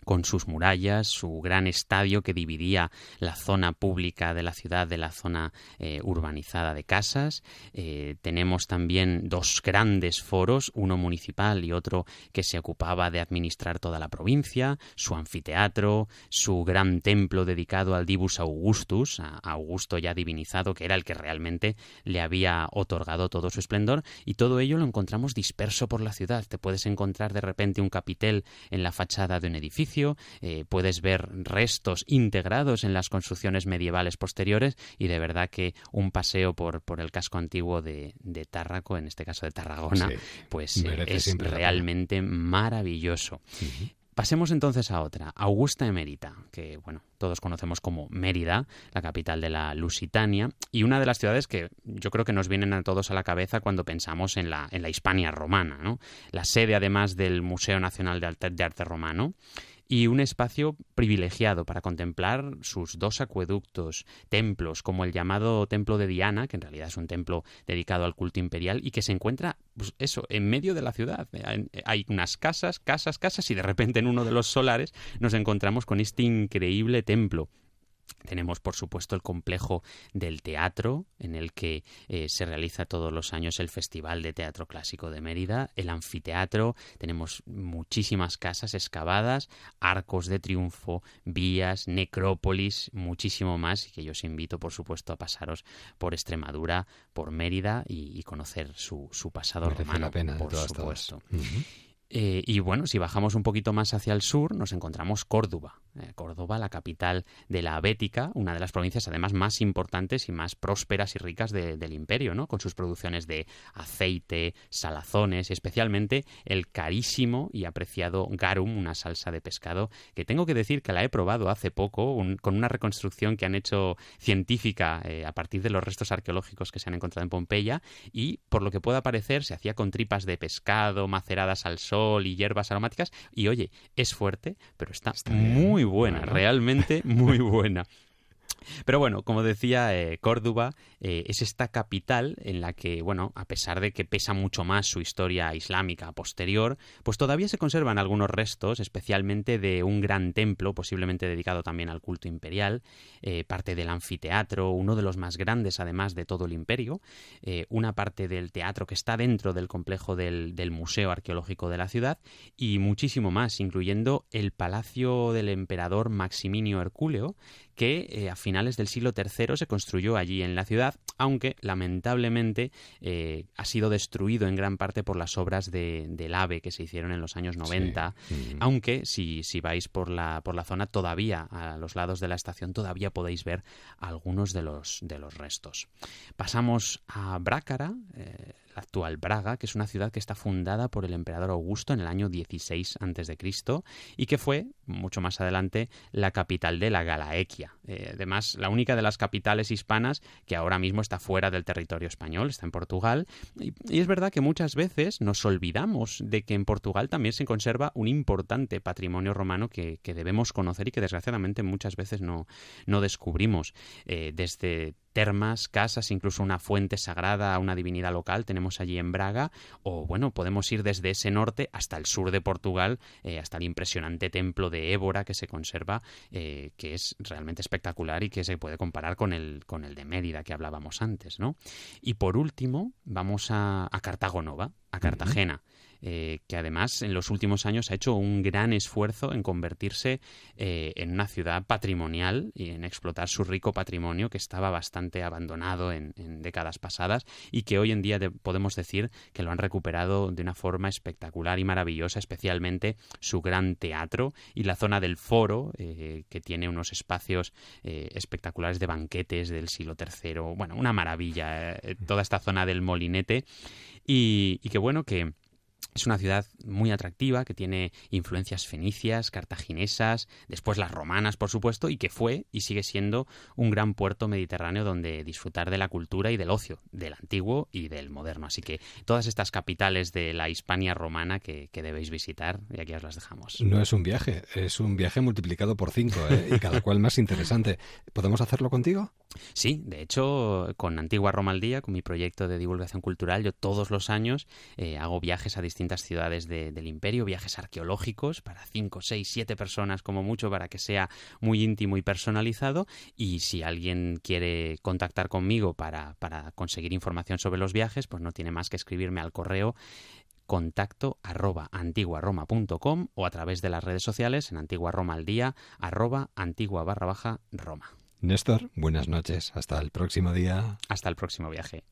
con sus murallas, su gran estadio que dividía la zona pública de la ciudad de la zona eh, urbanizada de casas. Eh, tenemos también dos grandes foros, uno municipal y otro que se ocupaba de administrar toda la provincia, su anfiteatro, su gran templo dedicado al Divus Augustus, a Augusto ya divinizado, que era el que realmente le había otorgado todo su esplendor, y todo ello lo encontramos disperso por la ciudad. Te puedes encontrar de repente un capitel en la fachada de un edificio, eh, puedes ver restos integrados en las construcciones medievales posteriores y de verdad que un paseo por, por el casco antiguo de, de Tárraco, en este caso de Tarragona, Sí, pues eh, es realmente maravilloso. Pasemos entonces a otra, Augusta Emérita, que bueno, todos conocemos como Mérida, la capital de la Lusitania, y una de las ciudades que yo creo que nos vienen a todos a la cabeza cuando pensamos en la, en la Hispania romana, ¿no? La sede además del Museo Nacional de Arte, de Arte Romano y un espacio privilegiado para contemplar sus dos acueductos, templos, como el llamado Templo de Diana, que en realidad es un templo dedicado al culto imperial y que se encuentra, pues eso, en medio de la ciudad. Hay unas casas, casas, casas y de repente en uno de los solares nos encontramos con este increíble templo. Tenemos, por supuesto, el complejo del teatro, en el que eh, se realiza todos los años el Festival de Teatro Clásico de Mérida, el anfiteatro, tenemos muchísimas casas excavadas, arcos de triunfo, vías, necrópolis, muchísimo más, y que yo os invito, por supuesto, a pasaros por Extremadura, por Mérida y, y conocer su, su pasado Merece romano, la pena, por todas, todas. supuesto. Eh, y bueno, si bajamos un poquito más hacia el sur, nos encontramos Córdoba. Eh, Córdoba, la capital de la Bética, una de las provincias además más importantes y más prósperas y ricas de- del imperio, ¿no? Con sus producciones de aceite, salazones, y especialmente el carísimo y apreciado garum, una salsa de pescado que tengo que decir que la he probado hace poco un- con una reconstrucción que han hecho científica eh, a partir de los restos arqueológicos que se han encontrado en Pompeya y por lo que pueda parecer se hacía con tripas de pescado maceradas al sol y hierbas aromáticas y oye, es fuerte, pero está, muy buena, realmente muy buena. Pero bueno, como decía, eh, Córdoba eh, es esta capital en la que, bueno, a pesar de que pesa mucho más su historia islámica posterior, pues todavía se conservan algunos restos, especialmente de un gran templo, posiblemente dedicado también al culto imperial, eh, parte del anfiteatro, uno de los más grandes además de todo el imperio, una parte del teatro que está dentro del complejo del, del Museo Arqueológico de la ciudad y muchísimo más, incluyendo el palacio del emperador Maximinio Hercúleo, que eh, a finales del siglo III se construyó allí en la ciudad, aunque lamentablemente eh, ha sido destruido en gran parte por las obras de, del AVE que se hicieron en los años 90, Mm. aunque si, si vais por la, por la zona todavía, a los lados de la estación, todavía podéis ver algunos de los, de los restos. Pasamos a Brácara, eh, la actual Braga, que es una ciudad que está fundada por el emperador Augusto en el año 16 a.C. y que fue, mucho más adelante, la capital de la Galaequia. Eh, además, la única de las capitales hispanas que ahora mismo está fuera del territorio español, está en Portugal. Y, es verdad que muchas veces nos olvidamos de que en Portugal también se conserva un importante patrimonio romano que, que debemos conocer y que desgraciadamente muchas veces no, no descubrimos. Eh, desde termas, casas, incluso una fuente sagrada a una divinidad local tenemos allí en Braga, o bueno, podemos ir desde ese norte hasta el sur de Portugal, eh, hasta el impresionante templo de Évora que se conserva, eh, que es realmente espectacular y que se puede comparar con el, con el de Mérida que hablábamos antes, ¿no? Y por último, vamos a, a Cartago Nova, a Cartagena. Eh, que además en los últimos años ha hecho un gran esfuerzo en convertirse eh, en una ciudad patrimonial y en explotar su rico patrimonio que estaba bastante abandonado en, décadas pasadas y que hoy en día de, podemos decir que lo han recuperado de una forma espectacular y maravillosa, especialmente su gran teatro y la zona del foro, eh, que tiene unos espacios espectaculares de banquetes del siglo III. Bueno, una maravilla, toda esta zona del molinete y, y que bueno que es una ciudad muy atractiva que tiene influencias fenicias, cartaginesas, después las romanas, por supuesto, y que fue y sigue siendo un gran puerto mediterráneo donde disfrutar de la cultura y del ocio, del antiguo y del moderno. Así que todas estas capitales de la Hispania romana que, que debéis visitar, y aquí os las dejamos. No es un viaje, es un viaje multiplicado por cinco, ¿eh? y cada cual más interesante. ¿Podemos hacerlo contigo? Sí, de hecho, con Antigua Roma al Día, con mi proyecto de divulgación cultural, yo todos los años eh, hago viajes a distintas ciudades de, del imperio, viajes arqueológicos para cinco, seis, siete personas como mucho, para que sea muy íntimo y personalizado. Y si alguien quiere contactar conmigo para, para conseguir información sobre los viajes, pues no tiene más que escribirme al correo contacto arroba antiguaroma.com o a través de las redes sociales en Antigua Roma al día arroba antigua barra baja Roma. Néstor, buenas noches. Hasta el próximo día. Hasta el próximo viaje.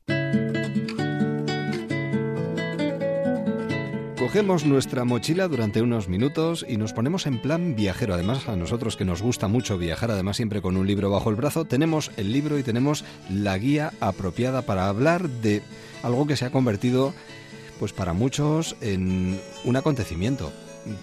Cogemos nuestra mochila durante unos minutos y nos ponemos en plan viajero. Además, a nosotros que nos gusta mucho viajar, además siempre con un libro bajo el brazo, tenemos el libro y tenemos la guía apropiada para hablar de algo que se ha convertido, pues para muchos, en un acontecimiento.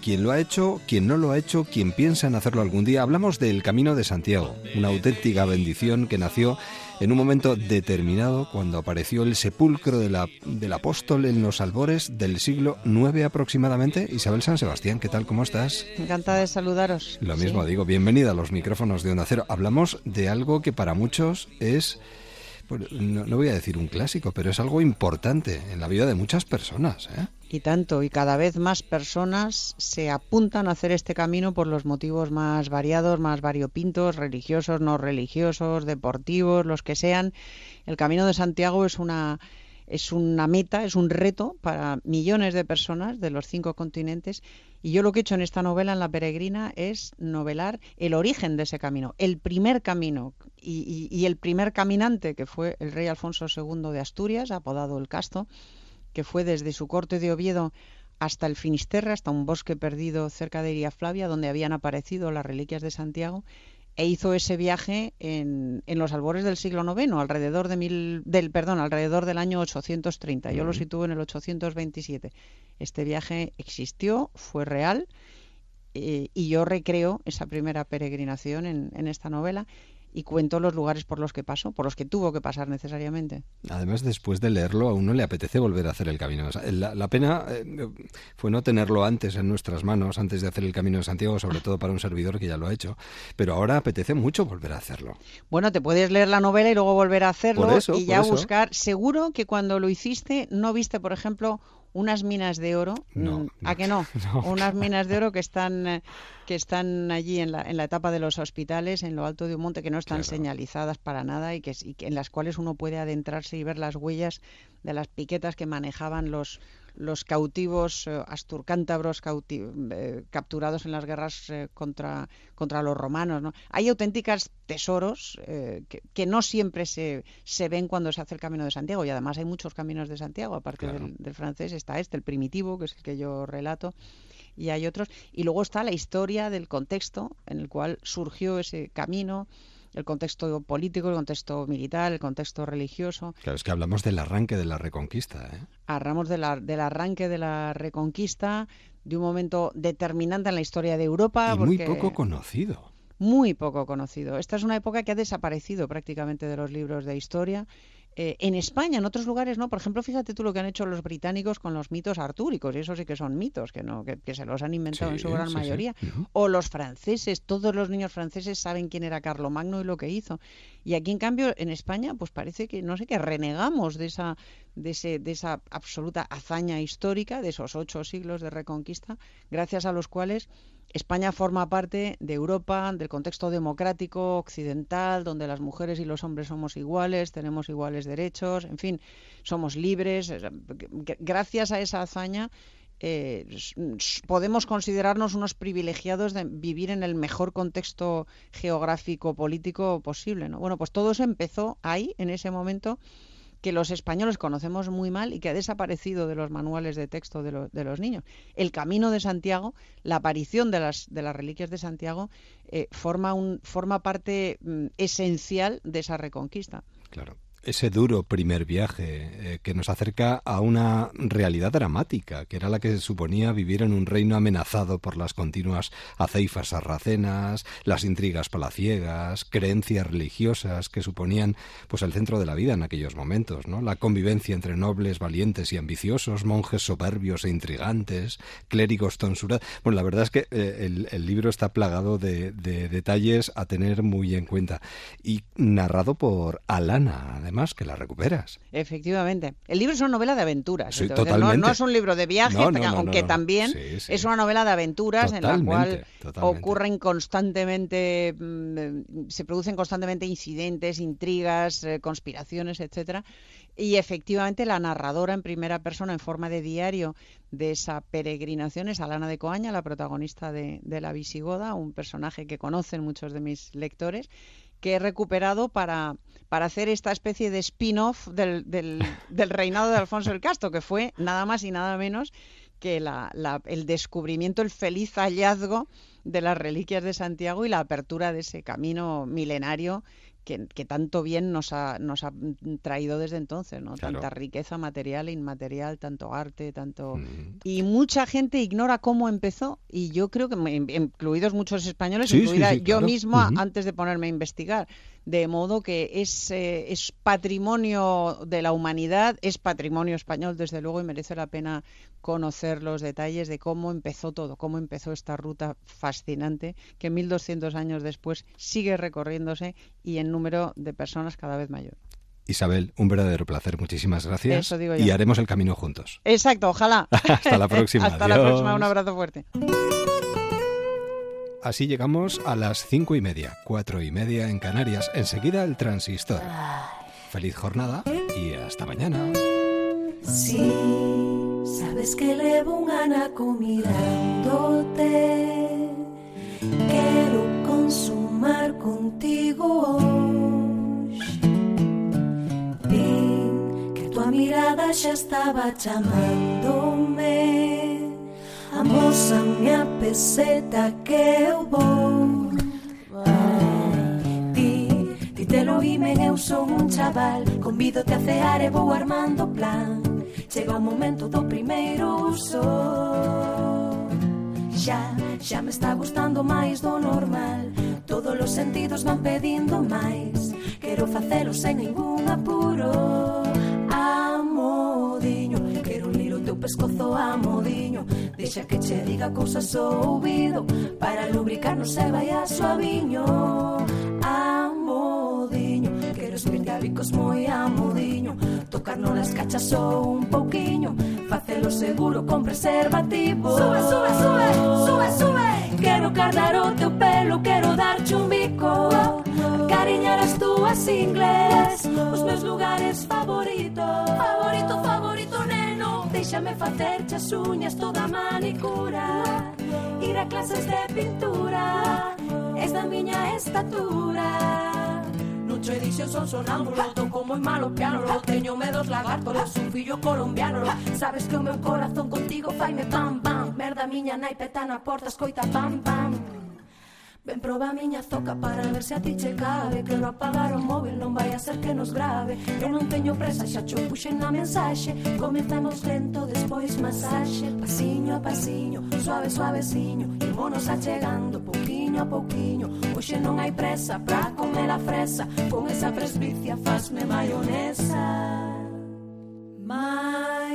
Quien lo ha hecho, quien no lo ha hecho, quien piensa en hacerlo algún día. Hablamos del Camino de Santiago, una auténtica bendición que nació en un momento determinado cuando apareció el sepulcro de la, del apóstol en los albores del siglo IX aproximadamente. Isabel San Sebastián, ¿qué tal? ¿Cómo estás? Encantada de saludaros. Lo mismo Sí. digo, bienvenida a los micrófonos de Onda Cero. Hablamos de algo que para muchos es, no, no voy a decir un clásico, pero es algo importante en la vida de muchas personas. ¿eh? Y tanto, y cada vez más personas se apuntan a hacer este camino por los motivos más variados, más variopintos, religiosos, no religiosos, deportivos, los que sean. El Camino de Santiago es una es una meta, es un reto para millones de personas de los cinco continentes. Y yo lo que he hecho en esta novela, en La Peregrina, es novelar el origen de ese camino, el primer camino y, y- y el primer caminante, que fue el rey Alfonso II de Asturias, apodado el Casto, que fue desde su corte de Oviedo hasta el Finisterre, hasta un bosque perdido cerca de Iria Flavia, donde habían aparecido las reliquias de Santiago, e hizo ese viaje en, en los albores del siglo IX, alrededor de mil, del perdón, alrededor del año 830. Yo lo sitúo en el 827. Este viaje existió, fue real, eh, y yo recreo esa primera peregrinación en, en esta novela. Y cuento los lugares por los que pasó, por los que tuvo que pasar necesariamente. Además, después de leerlo, a uno le apetece volver a hacer el camino. La, la pena eh, fue no tenerlo antes en nuestras manos, antes de hacer el camino de Santiago, sobre todo para un servidor que ya lo ha hecho. Pero ahora apetece mucho volver a hacerlo. Bueno, te puedes leer la novela y luego volver a hacerlo eso, y ya buscar. Seguro que cuando lo hiciste no viste, por ejemplo, unas minas de oro. No, Mm, ¿A que no? no. Unas minas de oro que están que están allí en la, en la etapa de los hospitales, en lo alto de un monte, que no están señalizadas para nada y que, y que en las cuales uno puede adentrarse y ver las huellas de las piquetas que manejaban los los cautivos eh, asturcántabros cauti- eh, capturados en las guerras eh, contra, contra los romanos. ¿no? Hay auténticas tesoros eh, que, que no siempre se, se ven cuando se hace el Camino de Santiago y además hay muchos caminos de Santiago, aparte Claro. del, del francés está este, el primitivo, que es el que yo relato, y hay otros. Y luego está la historia del contexto en el cual surgió ese camino, el contexto político, el contexto militar, el contexto religioso. Claro, es que hablamos del arranque de la reconquista. ¿eh? Hablamos de la- del arranque de la reconquista, de un momento determinante en la historia de Europa. Y muy poco conocido. muy poco conocido. Esta es una época que ha desaparecido prácticamente de los libros de historia. Eh, en España, en otros lugares no. Por ejemplo, fíjate tú lo que han hecho los británicos con los mitos artúricos, y eso sí que son mitos, que no, que, que se los han inventado en su gran sí, sí. mayoría. O los franceses, todos los niños franceses saben quién era Carlomagno y lo que hizo. Y aquí, en cambio, en España, pues parece que, no sé, que renegamos de esa, de ese, de esa absoluta hazaña histórica, de esos ocho siglos de reconquista, gracias a los cuales España forma parte de Europa, del contexto democrático occidental, donde las mujeres y los hombres somos iguales, tenemos iguales derechos, en fin, somos libres. Gracias a esa hazaña eh, podemos considerarnos unos privilegiados de vivir en el mejor contexto geográfico político posible. ¿no? Bueno, pues todo eso empezó ahí, en ese momento que los españoles conocemos muy mal y que ha desaparecido de los manuales de texto de, de los niños. El camino de Santiago, la aparición de las, de las reliquias de Santiago, eh, forma, un, forma parte mm, esencial de esa reconquista. Claro. Ese duro primer viaje eh, que nos acerca a una realidad dramática, que era la que suponía vivir en un reino amenazado por las continuas aceifas sarracenas, las intrigas palaciegas, creencias religiosas que suponían pues el centro de la vida en aquellos momentos, ¿no? La convivencia entre nobles, valientes y ambiciosos, monjes soberbios e intrigantes, clérigos tonsurados. Bueno, la verdad es que eh, el, el libro está plagado de, de detalles a tener muy en cuenta y narrado por Alana, además que la recuperas. Efectivamente. El libro es una novela de aventuras. Sí, no- es un libro de viaje, No, no, aunque también Sí, sí. es una novela de aventuras en la cual totalmente. ocurren constantemente, mm, se producen constantemente incidentes, intrigas, eh, conspiraciones, etcétera. Y efectivamente la narradora en primera persona, en forma de diario, de esa peregrinación es Alana de Coaña, la protagonista de, de La Visigoda, un personaje que conocen muchos de mis lectores, que he recuperado para, para hacer esta especie de spin-off del, del, reinado de Alfonso el Casto, que fue nada más y nada menos que la- el descubrimiento, el feliz hallazgo de las reliquias de Santiago y la apertura de ese camino milenario que, que tanto bien nos ha, nos ha traído desde entonces, ¿no? Claro. Tanta riqueza material e inmaterial, tanto arte, tanto... Mm. Y mucha gente ignora cómo empezó, y yo creo que, incluidos muchos españoles, Sí, incluida sí, yo claro. misma, antes de ponerme a investigar. De modo que es, eh, es patrimonio de la humanidad, es patrimonio español, desde luego, y merece la pena conocer los detalles de cómo empezó todo, cómo empezó esta ruta fascinante que 1200 años después sigue recorriéndose y en número de personas cada vez mayor. Isabel, un verdadero placer. Muchísimas gracias. Eso digo yo. y haremos el camino juntos. Exacto, ojalá. Hasta la próxima. Hasta la próxima, un abrazo fuerte. Así llegamos a las cinco y media, cuatro y media en Canarias. Enseguida el transistor. Feliz jornada y hasta mañana. Sí, sabes que levo un anaco mirándote. Quero consumar contigo hoy. Que tua mirada xa estaba chamándome. Amósame a peseta que eu vou. Ti, no vimen eu son un chaval. Convídote a cear e vou armando plan. Chega o momento do primeiro sol Xa, xa me está gustando máis do normal. Todos os sentidos van pedindo máis. Quero facelo sen ningún apuro. Amodiño, quero lir o teu pescozo amodiño Deixa que che diga cousas ao ouvido Para lubricarnos e vai a suaviño. A bicos moi amodiño Tocarnos las cachas só un pouquiño Facelo seguro con preservativo. Sube, sube, sube, sube, sube. Quero cardar o teu pelo, quero darche un bico Cariñar as túas ingles Os meus lugares favoritos. Favorito, favorito, neno. Déixame facerche as uñas toda manicura. Ir a clases de pintura Es da miña estatura Nucho edición son sonámbulo Toco moi malo piano Lo teño medos lagarto Lo un fillo colombiano lo Sabes que o meu corazón contigo faime pam pam. Merda miña nai peta na porta escoita pam pam Ven proba miña zoca para ver se a ti che cabe. Quero apagar o móvil, non vai a ser que nos grave Eu non teño presa, xa cho puxen na mensaxe Comezamos lento, despois masaxe Pasiño a pasiño, suave suaveciño. Imonos achegando, pouquiño a pouquiño Hoxe non hai presa pra comer a fresa. Con esa presbicia fasme maionesa Maionesa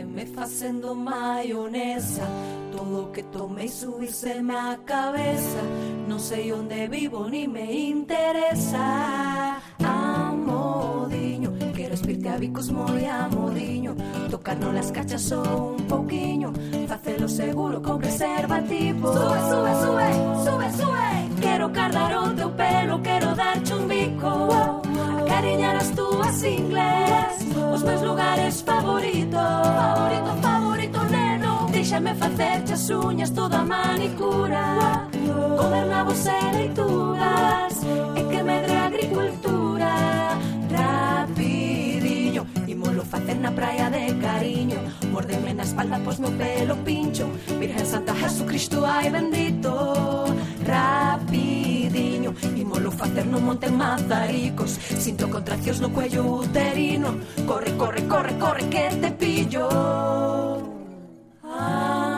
Bateme facendo maionesa Todo que tomei subírseme a cabeza. Non sei onde vivo ni me interesa. Amodiño Quero espirte a bicos moi amodiño Tocarnos las cachas só un pouquiño Facelo seguro con preservativo. Sube, sube, sube, sube, sube. Quero cardar o teu pelo Quero darche un bico Cariñar as túas ingles Os meus lugares favoritos. Favorito, favorito, neno. Déixame facerche as uñas toda manicura. Comer nabos e leitugas E que medre a agricultura. Rapidiño Imolo facer na praia de cariño. Mordeme na espalda pois meu pelo pincho. Virgen Santa Jesucristo, ai bendito cediño Imolo facerno monte mazaricos. Sinto contraccións no cuello uterino. Corre, corre, corre, corre que te pillo. Ah.